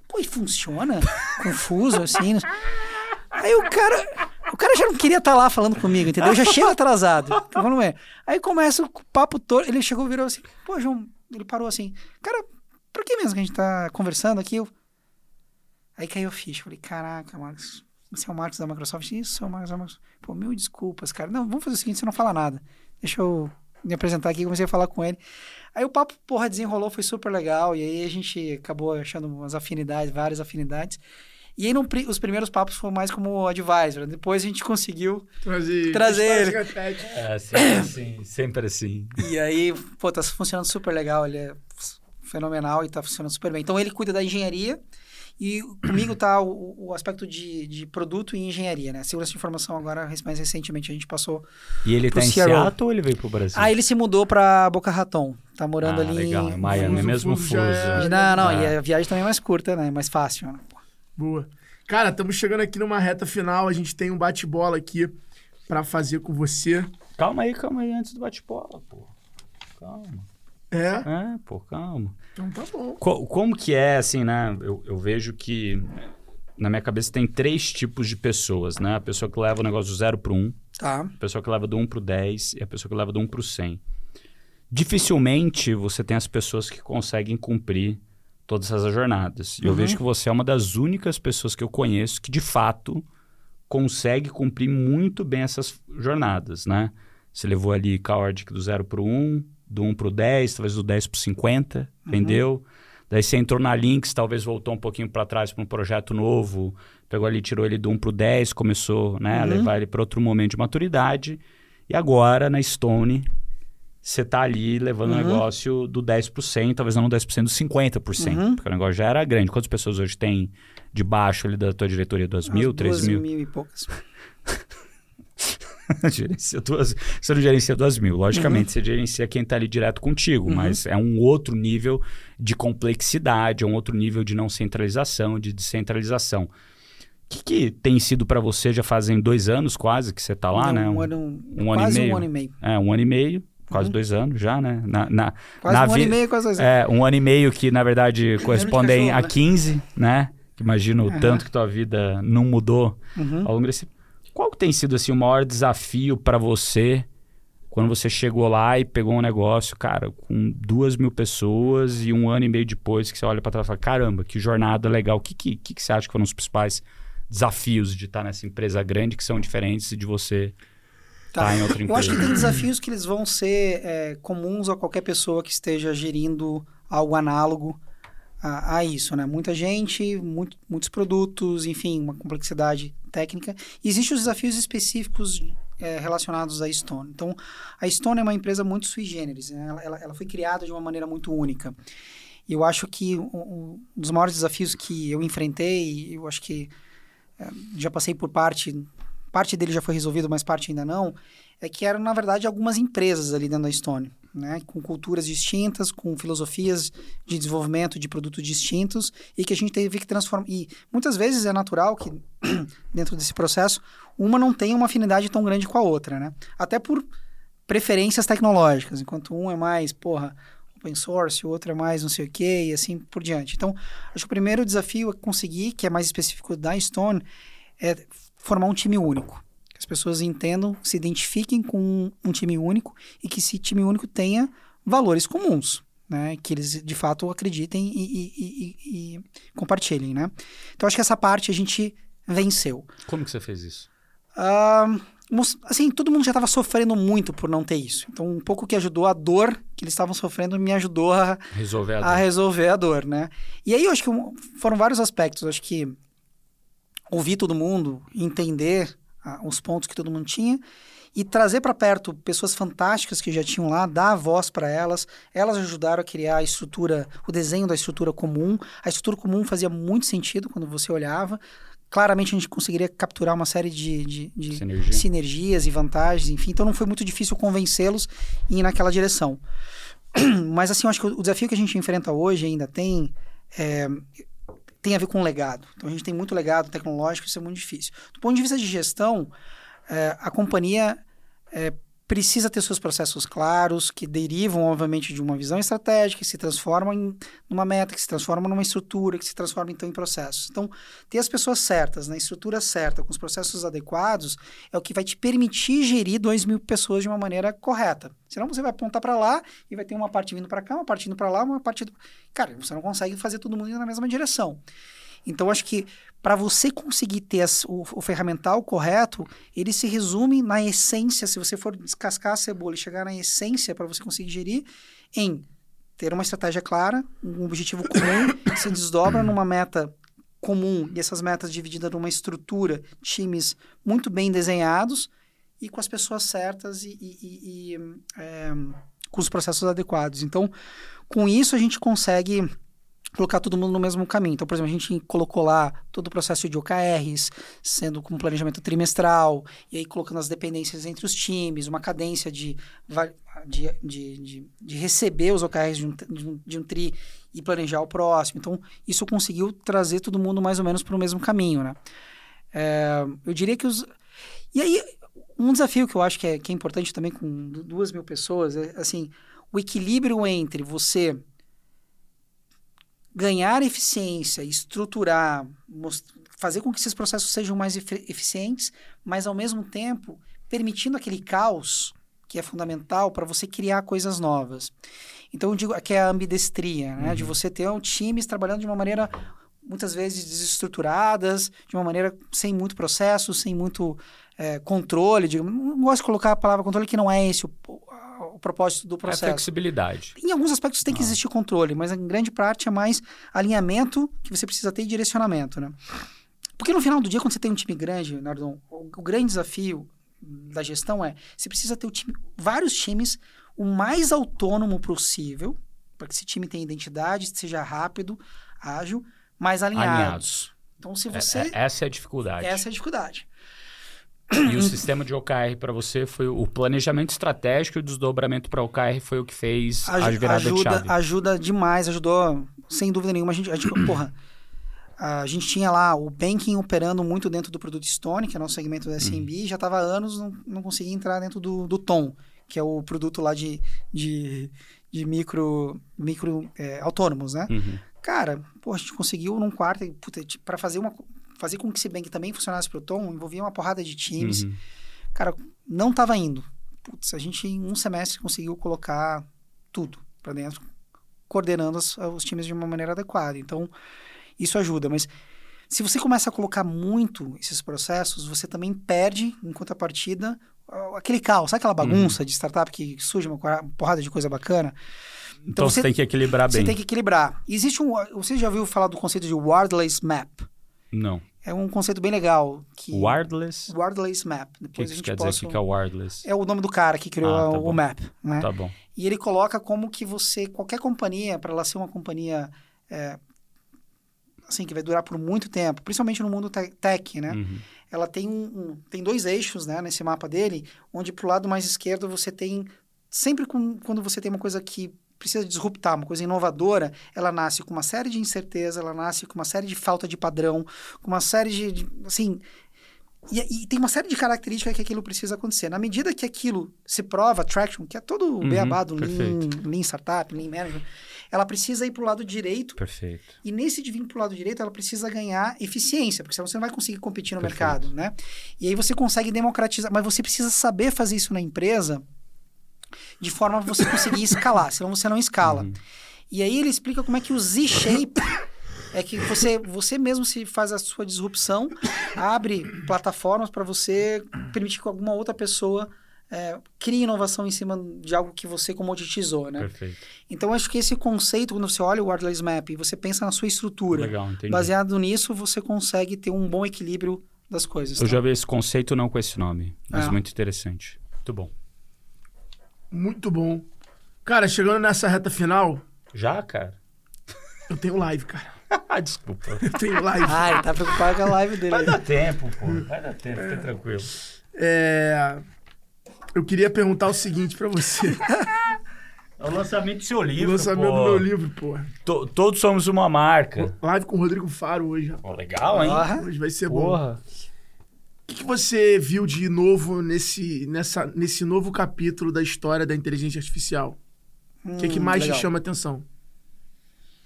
Pô, e funciona? Confuso, assim. (laughs) Aí o cara, o cara já não queria estar lá falando comigo, entendeu? Eu já chego atrasado. Falo, "Ué." Aí começa o papo todo, ele chegou e virou assim, pô, João, ele parou assim, cara, por que mesmo que a gente tá conversando aqui? Eu... Aí caiu a ficha, falei, caraca, Marcos, você é o Marcos da Microsoft? Isso, sou o Marcos da Microsoft. Pô, mil desculpas, cara. Não, vamos fazer o seguinte, você não fala nada. Deixa eu me apresentar aqui, comecei a falar com ele. Aí o papo, porra, desenrolou, foi super legal. E aí a gente acabou achando umas afinidades, várias afinidades. E aí os primeiros papos foram mais como advisor. Depois a gente conseguiu. Trazer, repete. É, sempre assim, sempre assim. E aí, pô, tá funcionando super legal. Ele é fenomenal e tá funcionando super bem. Então ele cuida da engenharia. E comigo tá o, o aspecto de, de produto e engenharia, né? Segurança de informação agora, mais recentemente, a gente passou E ele tá em. Seattle ou ele veio pro Brasil? Ah, ele se mudou pra Boca Raton. Tá morando Ah, ali legal, em é Miami, Fuso, mesmo fuso é- Não, não, É. e a viagem também é mais curta, né? Mais fácil. né? Boa. Cara, estamos chegando aqui numa reta final. A gente tem um bate-bola aqui pra fazer com você. Calma aí, calma aí, antes do bate-bola, pô. Calma. É? É, pô, calma. Então tá bom. Co- como que é, assim, né? Eu, eu vejo que na minha cabeça tem três tipos de pessoas, né? A pessoa que leva o negócio do zero pro um, Tá. a pessoa que leva do 1 pro 10 e a pessoa que leva do 1 pro 100. Dificilmente você tem as pessoas que conseguem cumprir todas essas jornadas. E eu Uhum. vejo que você é uma das únicas pessoas que eu conheço que, de fato, consegue cumprir muito bem essas jornadas, né? Você levou ali Kaordic do 0 para o 1, do 1 para o 10, talvez do 10 para o 50, Uhum. vendeu. Daí você entrou na Lynx, talvez voltou um pouquinho para trás para um projeto novo, pegou ali, tirou ele do 1 para o 10, começou né, a Uhum. levar ele para outro momento de maturidade. E agora, na Stone, você tá ali levando o Uhum. negócio do 10%, talvez não do 10%, do 50%, Uhum. porque o negócio já era grande. Quantas pessoas hoje tem debaixo ali da tua diretoria? Duas Umas mil, três duas mil? mil e poucas. (laughs) gerencia duas, você não gerencia duas mil. Logicamente, você gerencia quem está ali direto contigo, Uhum. mas é um outro nível de complexidade, é um outro nível de não centralização, de descentralização. O que, que tem sido para você? Já fazem dois anos quase que você está lá, Não, né? Um, ano, um ano e quase meio. um ano e meio. É, um ano e meio, quase Uhum. dois anos já, né? Na, na, Quase na um ano e meio, quase dois anos. É, um ano e meio que, na verdade, correspondem cachorro, a né? 15, né? Que Imagino o Aham. tanto que tua vida não mudou Uhum. ao longo desse... Qual que tem sido, assim, o maior desafio para você quando você chegou lá e pegou um negócio, cara, com duas mil pessoas e um ano e meio depois que você olha para trás e fala, caramba, que jornada legal. O que, que, que que você acha que foram os principais desafios de estar nessa empresa grande que são diferentes de você estar Tá. em outra Eu empresa? acho que tem desafios que eles vão ser é, comuns a qualquer pessoa que esteja gerindo algo análogo a, a isso, né? Muita gente, muito- muitos produtos, enfim, uma complexidade técnica. Existem os desafios específicos é, relacionados à Stone. Então, a Stone é uma empresa muito sui generis, né? ela, ela, ela foi criada de uma maneira muito única. E eu acho que um, um dos maiores desafios que eu enfrentei, eu acho que é, já passei por parte, parte dele já foi resolvido, mas parte ainda não, é que eram, na verdade, algumas empresas ali dentro da Stone, né? Com culturas distintas, com filosofias de desenvolvimento de produtos distintos e que a gente teve que transformar. E muitas vezes é natural que, (clears throat) dentro desse processo, uma não tenha uma afinidade tão grande com a outra, né? Até por preferências tecnológicas, enquanto um é mais, porra, open source, o outro é mais não sei o quê, e assim por diante. Então, acho que o primeiro desafio é conseguir, que é mais específico da Stone, é formar um time único. Que as pessoas entendam, se identifiquem com um time único e que esse time único tenha valores comuns, né? Que eles de fato acreditem e, e- e- e- compartilhem, né? Então acho que essa parte a gente venceu. Como que você fez isso? Mos- assim, todo mundo já estava sofrendo muito por não ter isso. Então, um pouco que ajudou a dor que eles estavam sofrendo me ajudou a, Resolver a a resolver a dor, né? E aí eu acho que foram vários aspectos. Eu acho que ouvir todo mundo, entender ah, os pontos que todo mundo tinha e trazer para perto pessoas fantásticas que já tinham lá, dar a voz para elas. Elas ajudaram a criar a estrutura, o desenho da estrutura comum. A estrutura comum fazia muito sentido quando você olhava. Claramente a gente conseguiria capturar uma série de, de- de Sinergia. sinergias e vantagens, enfim. Então não foi muito difícil convencê-los em ir naquela direção. (clears throat) Mas assim, eu acho que o desafio que a gente enfrenta hoje ainda tem é, tem a ver com legado. Então a gente tem muito legado tecnológico, isso é muito difícil. Do ponto de vista de gestão, é, a companhia é, precisa ter seus processos claros, que derivam, obviamente, de uma visão estratégica, que se transformam em uma meta, que se transforma numa estrutura, que se transforma, então, em processos. Então, ter as pessoas certas, na estrutura certa, com os processos adequados, é o que vai te permitir gerir 2 mil pessoas de uma maneira correta. Senão, você vai apontar para lá e vai ter uma parte vindo para cá, uma parte indo para lá, uma parte... Cara, você não consegue fazer todo mundo na mesma direção. Então, acho que para você conseguir ter as- o, o ferramental correto, ele se resume na essência. Se você for descascar a cebola e chegar na essência para você conseguir gerir, em ter uma estratégia clara, um objetivo comum, (coughs) se desdobra numa meta comum e essas metas divididas numa estrutura, times muito bem desenhados e com as pessoas certas e, e- e- e, é, com os processos adequados. Então, com isso a gente consegue colocar todo mundo no mesmo caminho. Então, por exemplo, a gente colocou lá todo o processo de OKRs, sendo com planejamento trimestral, e aí colocando as dependências entre os times, uma cadência de, de, de, de, receber os OKRs de um, um, de um TRI e planejar o próximo. Então, isso conseguiu trazer todo mundo mais ou menos para o mesmo caminho, né? É, eu diria que os... E aí, um desafio que eu acho que é, que é importante também com du- duas mil pessoas é, assim, o equilíbrio entre você ganhar eficiência, estruturar, fazer com que esses processos sejam mais eficientes, mas ao mesmo tempo permitindo aquele caos que é fundamental para você criar coisas novas. Então, eu digo que é a ambidestria, né? De você ter um times trabalhando de uma maneira muitas vezes desestruturadas, de uma maneira sem muito processo, sem muito é, controle. Digo, não gosto de colocar a palavra controle, que não é esse o, o, propósito do É processo. flexibilidade. Em alguns aspectos tem que existir controle, mas em grande parte é mais alinhamento que você precisa ter e direcionamento, né? Porque no final do dia, quando você tem um time grande, Nardon, o, o grande desafio da gestão é você precisa ter o time, vários times o mais autônomo possível, para que esse time tenha identidade, seja rápido, ágil, mas alinhados. Alinhados. Então, se É- você. é- essa é a dificuldade. essa é a dificuldade. E o sistema de OKR para você foi o planejamento estratégico e o desdobramento para OKR foi o que fez a Aju- virada de ajuda, chave. ajuda demais, ajudou sem dúvida nenhuma. A gente, a gente, (coughs) porra, a gente tinha lá o banking operando muito dentro do produto Stone, que é nosso segmento da SMB, já estava há anos, não, não conseguia entrar dentro do, do Tom, que é o produto lá de, de, de micro, micro é, autônomos, né? Uhum. Cara, pô, a gente conseguiu num quarto, para fazer uma fazer com que esse bank também funcionasse pro Tom, envolvia uma porrada de times. Uhum. Cara, não tava indo. Putz, a gente em um semestre conseguiu colocar tudo para dentro, coordenando os, os times de uma maneira adequada. Então, isso ajuda. Mas se você começa a colocar muito esses processos, você também perde, em contrapartida, aquele caos. Sabe aquela bagunça de startup que surge uma porrada de coisa bacana? Então, você tem que equilibrar Você bem. tem que equilibrar. Existe um... Você já ouviu falar do conceito de wordless map? Não. É um conceito bem legal. Que... Wireless? O Wordless map. que, Depois que a gente quer dizer? posta O que que é o wireless? é o nome do cara que criou Ah, tá o bom. map, né? Tá bom. E ele coloca como que você, qualquer companhia, para ela ser uma companhia é, assim que vai durar por muito tempo, principalmente no mundo te- tech, né? Uhum. Ela tem um, um- tem dois eixos, né, nesse mapa dele, onde pro lado mais esquerdo você tem sempre com- quando você tem uma coisa que precisa disruptar, uma coisa inovadora, ela nasce com uma série de incerteza, ela nasce com uma série de falta de padrão, com uma série de, de assim, e, e tem uma série de características que aquilo precisa acontecer. Na medida que aquilo se prova, traction, que é todo o Uhum, beabá do lean, Startup, Lean Management, ela precisa ir para o lado direito. Perfeito. E nesse de vir para o lado direito, ela precisa ganhar eficiência, porque senão você não vai conseguir competir no Perfeito. mercado, né? E aí você consegue democratizar, mas você precisa saber fazer isso na empresa de forma a você conseguir escalar, senão você não escala. Uhum. E aí ele explica como é que o Z-shape é que você, você mesmo se faz a sua disrupção, abre plataformas para você permitir que alguma outra pessoa é, crie inovação em cima de algo que você comoditizou, né? Perfeito. Então, acho que esse conceito, quando você olha o Wordless Map e você pensa na sua estrutura, Legal, baseado nisso, você consegue ter um bom equilíbrio das coisas. Eu tá? já vi esse conceito não com esse nome, mas É. muito interessante. Muito bom. Muito bom. Cara, chegando nessa reta final, Já, cara? eu tenho live, cara. (laughs) Ah, desculpa. Eu tenho live. Ah, ele tá preocupado com a live dele. Vai dar tempo, pô. Vai dar tempo, fica tranquilo. É, Eu queria perguntar o seguinte pra você. É o lançamento do seu o livro, lançamento pô. do meu livro, pô. To- todos somos uma marca. Live com o Rodrigo Faro hoje. Pô, legal, hein? Ah, Hoje vai ser bom. O que, que você viu de novo nesse, nessa, nesse novo capítulo da história da inteligência artificial? O que, que hum, mais legal. te chama a atenção?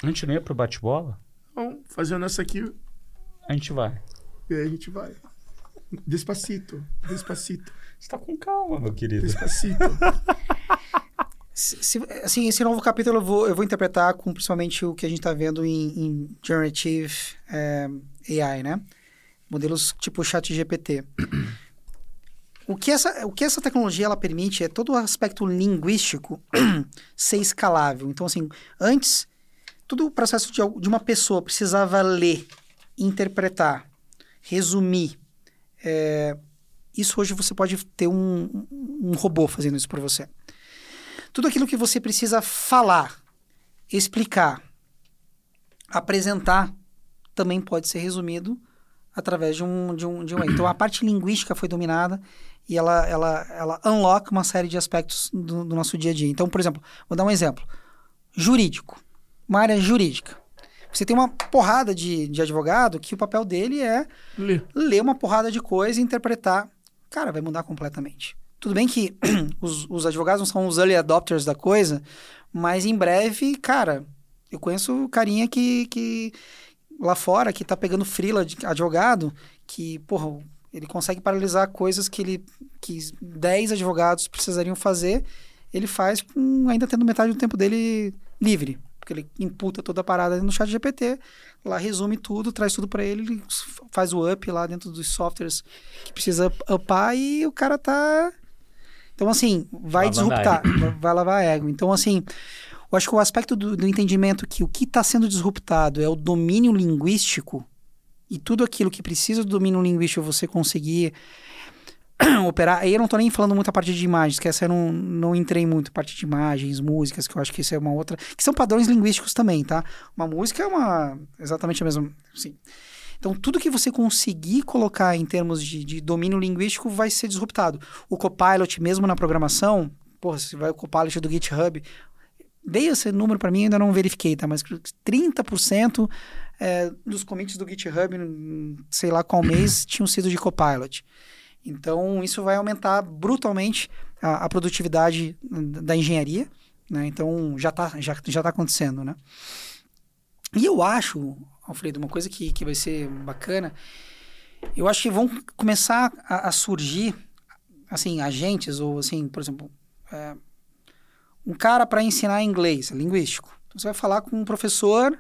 A gente não ia pro bate-bola? Então, fazendo essa aqui, A gente vai. e aí a gente vai. Despacito, despacito, Você tá com calma, meu querido. despacito. (laughs) Se- se- assim, esse novo capítulo eu vou, eu vou interpretar com principalmente o que a gente está vendo em, em Generative eh, AI, né? Modelos tipo ChatGPT. (clears throat) O que, essa, o que essa tecnologia ela permite é todo o aspecto linguístico (clears throat) ser escalável. Então, assim, antes, todo o processo de, de uma pessoa precisava ler, interpretar, resumir. eh, isso hoje você pode ter um, um robô fazendo isso por você. Tudo aquilo que você precisa falar, explicar, apresentar, também pode ser resumido através de um, de um, de um. Então, a parte linguística foi dominada e ela, ela, ela unlock uma série de aspectos do, do nosso dia a dia. Então, por exemplo, vou dar um exemplo. Jurídico. Uma área jurídica. Você tem uma porrada de, de advogado que o papel dele é Lê. ler uma porrada de coisa e interpretar. Cara, vai mudar completamente. Tudo bem que (clears throat) os, os advogados não são os early adopters da coisa, mas em breve, cara, eu conheço carinha que, que lá fora que tá pegando frila de advogado, que, porra, Ele consegue paralisar coisas que ele que 10 advogados precisariam fazer, ele faz com ainda tendo metade do tempo dele livre. Porque ele imputa toda a parada no chat GPT, lá resume tudo, traz tudo para ele, faz o up lá dentro dos softwares que precisa upar e o cara tá. Então, assim, vai disruptar, vai- vai lavar ego. Então, assim, eu acho que o aspecto do, do entendimento que o que está sendo disruptado é o domínio linguístico e tudo aquilo que precisa do domínio linguístico você conseguir (clears throat) operar. Aí eu não tô nem falando muito a parte de imagens, que essa eu não, não entrei muito, parte de imagens, músicas, que eu acho que isso é uma outra. Que são padrões linguísticos também, tá? Uma música é uma. exatamente a mesma. Sim. Então, tudo que você conseguir colocar em termos de, de domínio linguístico vai ser disruptado. O Copilot, mesmo na programação, porra, se vai o Copilot do GitHub, dei esse número para mim, ainda não verifiquei, tá? Mas 30% é, dos commits do GitHub, hum, sei lá qual mês, (coughs) tinham sido de Copilot. Então, isso vai aumentar brutalmente a, a produtividade da engenharia, né? Então, já está já, já tá acontecendo, né? E eu acho, Alfredo, uma coisa que, que vai ser bacana, eu acho que vão começar a, a surgir, assim, agentes ou, assim, por exemplo, é, um cara para ensinar inglês, linguístico. Então, você vai falar com um professor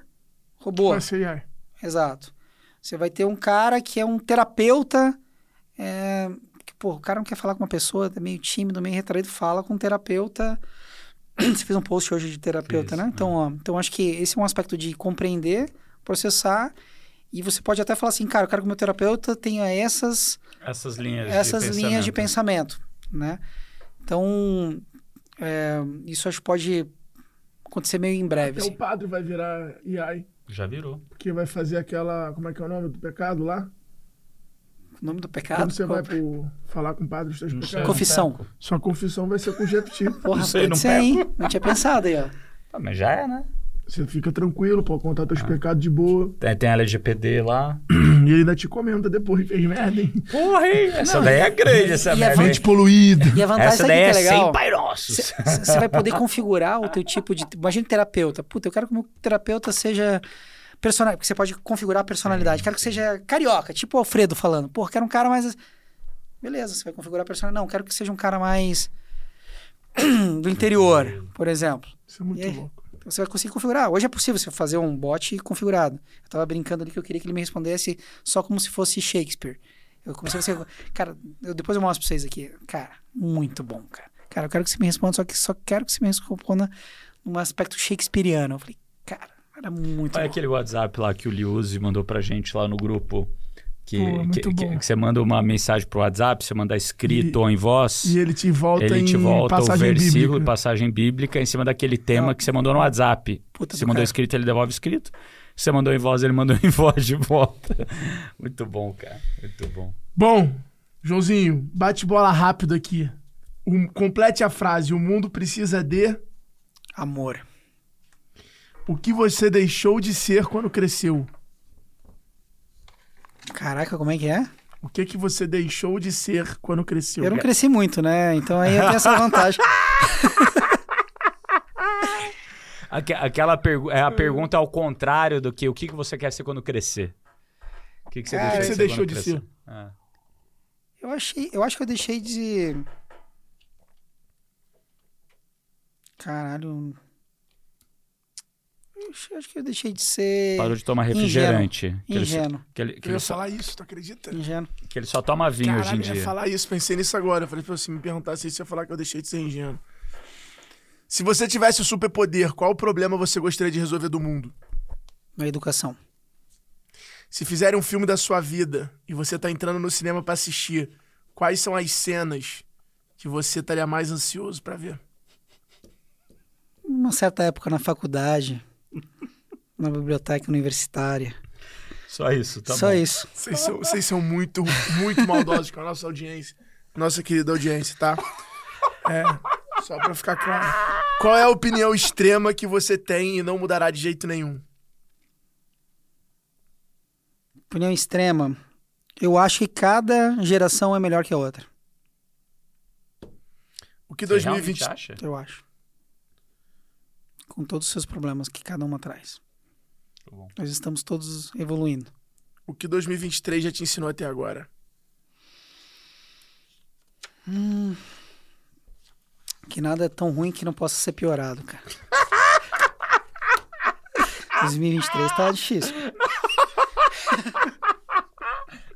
robô. Vai ser AI. Exato. Você vai ter um cara que é um terapeuta. É, que, pô, o cara não quer falar com uma pessoa, é meio tímido, meio retraído, fala com um terapeuta. (clears throat) Você fez um post hoje de terapeuta, Fiz, né? Então, ó, então, acho que esse é um aspecto de compreender, processar. E você pode até falar assim, cara, eu quero que o meu terapeuta tenha essas, Essas linhas essas de linhas de pensamento. pensamento, né? Então, é, isso acho que pode acontecer meio em breve. Até assim. o padre vai virar AI. Já virou. Porque vai fazer aquela. Como é que é o nome do pecado lá? O nome do pecado? Quando você Qual- vai pro, falar com o padre os teus Não pecados. sei. Confissão. Sua confissão vai ser com GPT. Porra, Não sei, pode não ser, hein? Não tinha pensado aí, ó. Ah, mas já é, né? Você fica tranquilo, pode contar Ah. teus pecados de boa. Tem, tem a LGPD lá. (clears throat) E ele ainda te comenta depois, fez merda, hein? Porra, hein? Essa daí é grande, essa e a merda. Mente poluída. E a vantagem Essa daí que é é legal? sem pai nossos. Você vai poder configurar o teu tipo de. Imagina terapeuta. Puta, eu quero que o meu terapeuta seja. Personal... Porque você pode configurar a personalidade. Quero que seja carioca, tipo o Alfredo falando. Pô, quero um cara mais. Beleza, você vai configurar a personalidade. Não, quero que seja um cara mais. (clears throat) do interior, por exemplo. Isso é muito E louco. Você vai conseguir configurar. Hoje é possível você fazer um bot configurado. Eu tava brincando ali que eu queria que ele me respondesse só como se fosse Shakespeare. Eu comecei a ser. Cara, eu- depois eu mostro pra vocês aqui. Cara, muito bom, cara. Cara, eu quero que você me responda, só que só quero que você me responda num aspecto shakespeareano. Eu falei, cara, era muito Olha bom. aquele WhatsApp lá que o Liuzzi mandou pra gente lá no grupo. Que, Pô, é que, que- que você manda uma mensagem pro WhatsApp, você manda escrito E- ou em voz. E ele te volta ele em te volta o passagem versículo e bíblica. passagem bíblica em cima daquele tema Não. que você mandou no WhatsApp. Puta Você do mandou cara. escrito, ele devolve escrito. Você mandou em voz, ele mandou em (laughs) voz de volta. Muito bom, cara. Muito bom. Bom, Joãozinho, bate bola rápido aqui. Um- complete a frase. O mundo precisa de... Amor. O que você deixou de ser quando cresceu? Caraca, como é que é? O que que você deixou de ser quando cresceu? Eu não cresci muito, né? Então aí eu tenho essa vantagem. (laughs) Aque- Aquela pergu é a pergunta ao contrário do que o que que você quer ser quando crescer. O que, que você Ah, deixou, o que de você ser deixou quando de crescer? ser? Ah. Eu achei, eu acho que eu deixei de. Caralho. Acho- que eu deixei de ser Parou de tomar refrigerante. Que ele, ingênuo. que, ele, que Eu ia só, falar isso, tu acredita? Ingênuo. que ele só toma vinho hoje em Caralho, eu ia dia. falar isso, pensei nisso agora. Eu falei, se me perguntasse isso, eu ia falar que eu deixei de ser ingênuo. Se você tivesse o superpoder, qual problema você gostaria de resolver do mundo? Na educação. Se fizerem um filme da sua vida e você tá entrando no cinema pra assistir, quais são as cenas que você estaria mais ansioso pra ver? Uma certa época na faculdade, na biblioteca universitária. Só isso, tá Só bom. isso. Vocês são, vocês são muito, muito maldosos com a nossa audiência. Nossa querida audiência, tá? É, só pra ficar claro. Qual é a opinião extrema que você tem e não mudará de jeito nenhum? Opinião extrema. Eu acho que cada geração é melhor que a outra. O que Você realmente 2020... acha? Eu acho. Com todos os seus problemas que cada uma traz. Muito bom. Nós estamos todos evoluindo. O que 2023 já te ensinou até agora? Hum, que nada é tão ruim que não possa ser piorado, cara. (laughs) 2023 tá difícil. (laughs)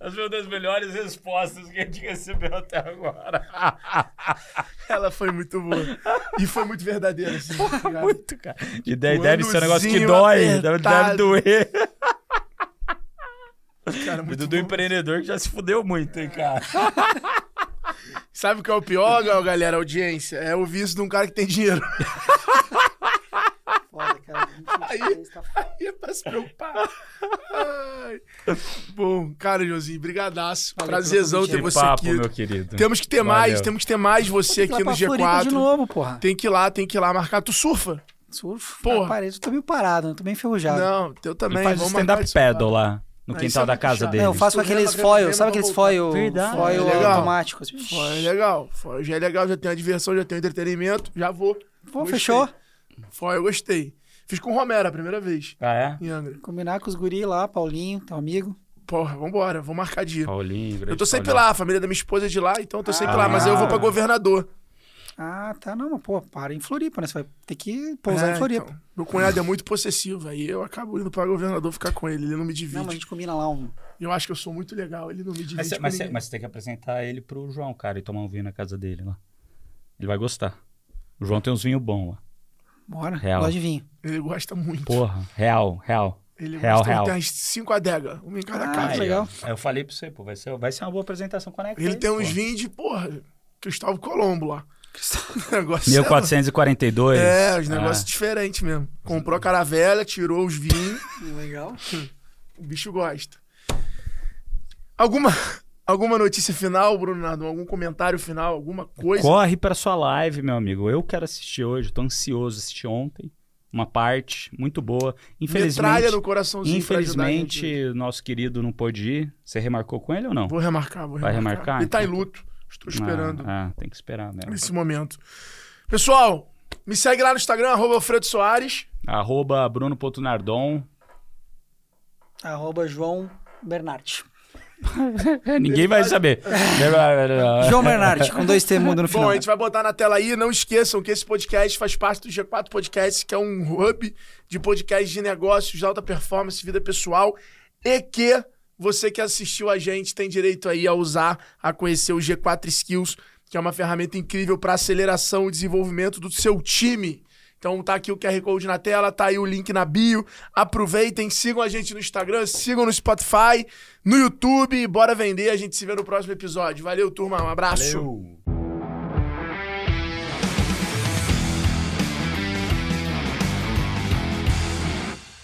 Essa foi uma das melhores respostas que a gente recebeu até agora. (laughs) Ela foi muito boa. E foi muito verdadeira, assim. tá? Muito, cara. E O deve ser um negócio que dói, deve, doer. Cara, muito do empreendedor que já se fudeu muito, hein, cara. (laughs) Sabe o que é o pior, gal- galera, audiência? É ouvir isso de um cara que tem dinheiro. (laughs) Foda, cara. 2023 tá foda. Aí é pra se preocupar. Ai. Bom, cara, Joãozinho, brigadaço. Valeu Prazerzão ter você papo, aqui. meu querido. Temos que ter mais, Valeu. temos que ter mais você aqui no pra Floripa de G4. novo, porra. Tem que ir lá, tem que ir lá marcar. Tu surfa? Surfo. Porra. Porra. Parede, eu tô meio parado, eu tô bem enferrujado. Não, eu Ele também. faz Vamos stand-up paddle lá, no Ah, quintal é da casa dele. Não, eu faço com Estou aqueles foil, vendo, sabe aqueles foil, Verdade. foil É legal. automáticos? Pô, é legal. Foi, já é legal, já tem a diversão, já tem o entretenimento. Já vou. Pô, Gostei. fechou. Foi, eu gostei. Fiz com o Romero a primeira vez. Ah, é? Em Angra. Combinar com os guri lá, Paulinho, teu amigo. Porra, vambora, vou marcar dia. Paulinho, grande Eu tô sempre Paulinho. lá, a família da minha esposa é de lá, então eu tô sempre Ah. lá, mas aí eu vou pra governador. Ah, tá, não, mas pô, para em Floripa, né? Você vai ter que pousar É, em Floripa. então. meu cunhado é muito possessivo, aí eu acabo indo pra governador ficar com ele, ele não me Não, divide. mas a gente combina lá um. Eu acho que eu sou muito legal, ele não me divide Mas, cê- mas, cê- mas você tem que apresentar ele pro João, cara, e tomar um vinho na casa dele lá. Ele vai gostar. O João tem uns vinhos bons lá. Bora, Real. gosto de vinho. Ele gosta muito. Porra, real, real. ele real, gosta real. Tem umas cinco adegas, uma em cada Ah, casa. legal. Aí eu falei pra você, pô, vai ser, vai ser uma boa apresentação com a Ele tem uns vinhos de, porra, Cristóvão Colombo lá. (laughs) Negócio 1442. É, os Ah. negócios diferentes mesmo. Comprou a caravela, tirou os vinhos, (laughs) Legal. o bicho gosta. Alguma, alguma notícia final, Bruno Nardo? Algum comentário final, alguma coisa? Corre pra sua live, meu amigo. Eu quero assistir hoje, tô ansioso. Assisti ontem. Uma parte muito boa. Infelizmente, no coraçãozinho infelizmente nosso querido não pôde ir. Você remarcou com ele ou não? Vou remarcar, vou Vai remarcar. remarcar? Ele tá em luto. Estou esperando Ah, ah, tem que esperar mesmo. nesse momento. Pessoal, me segue lá no Instagram, arroba Alfredo Soares. Arroba Bruno.nardon. Arroba João Bernardi. (laughs) Ninguém vai saber. (laughs) João Bernardi, com dois T no final. Bom, a gente vai botar na tela aí. Não esqueçam que esse podcast faz parte do G4 Podcast, que é um hub de podcasts de negócios, de alta performance, vida pessoal. E que você que assistiu a gente tem direito aí a usar, a conhecer o G4 Skills, que é uma ferramenta incrível para aceleração e desenvolvimento do seu time. Então tá aqui o QR Code na tela, tá aí o link na bio. Aproveitem, sigam a gente no Instagram, sigam no Spotify, no YouTube. Bora vender, a gente se vê no próximo episódio. Valeu, turma, um abraço. Valeu.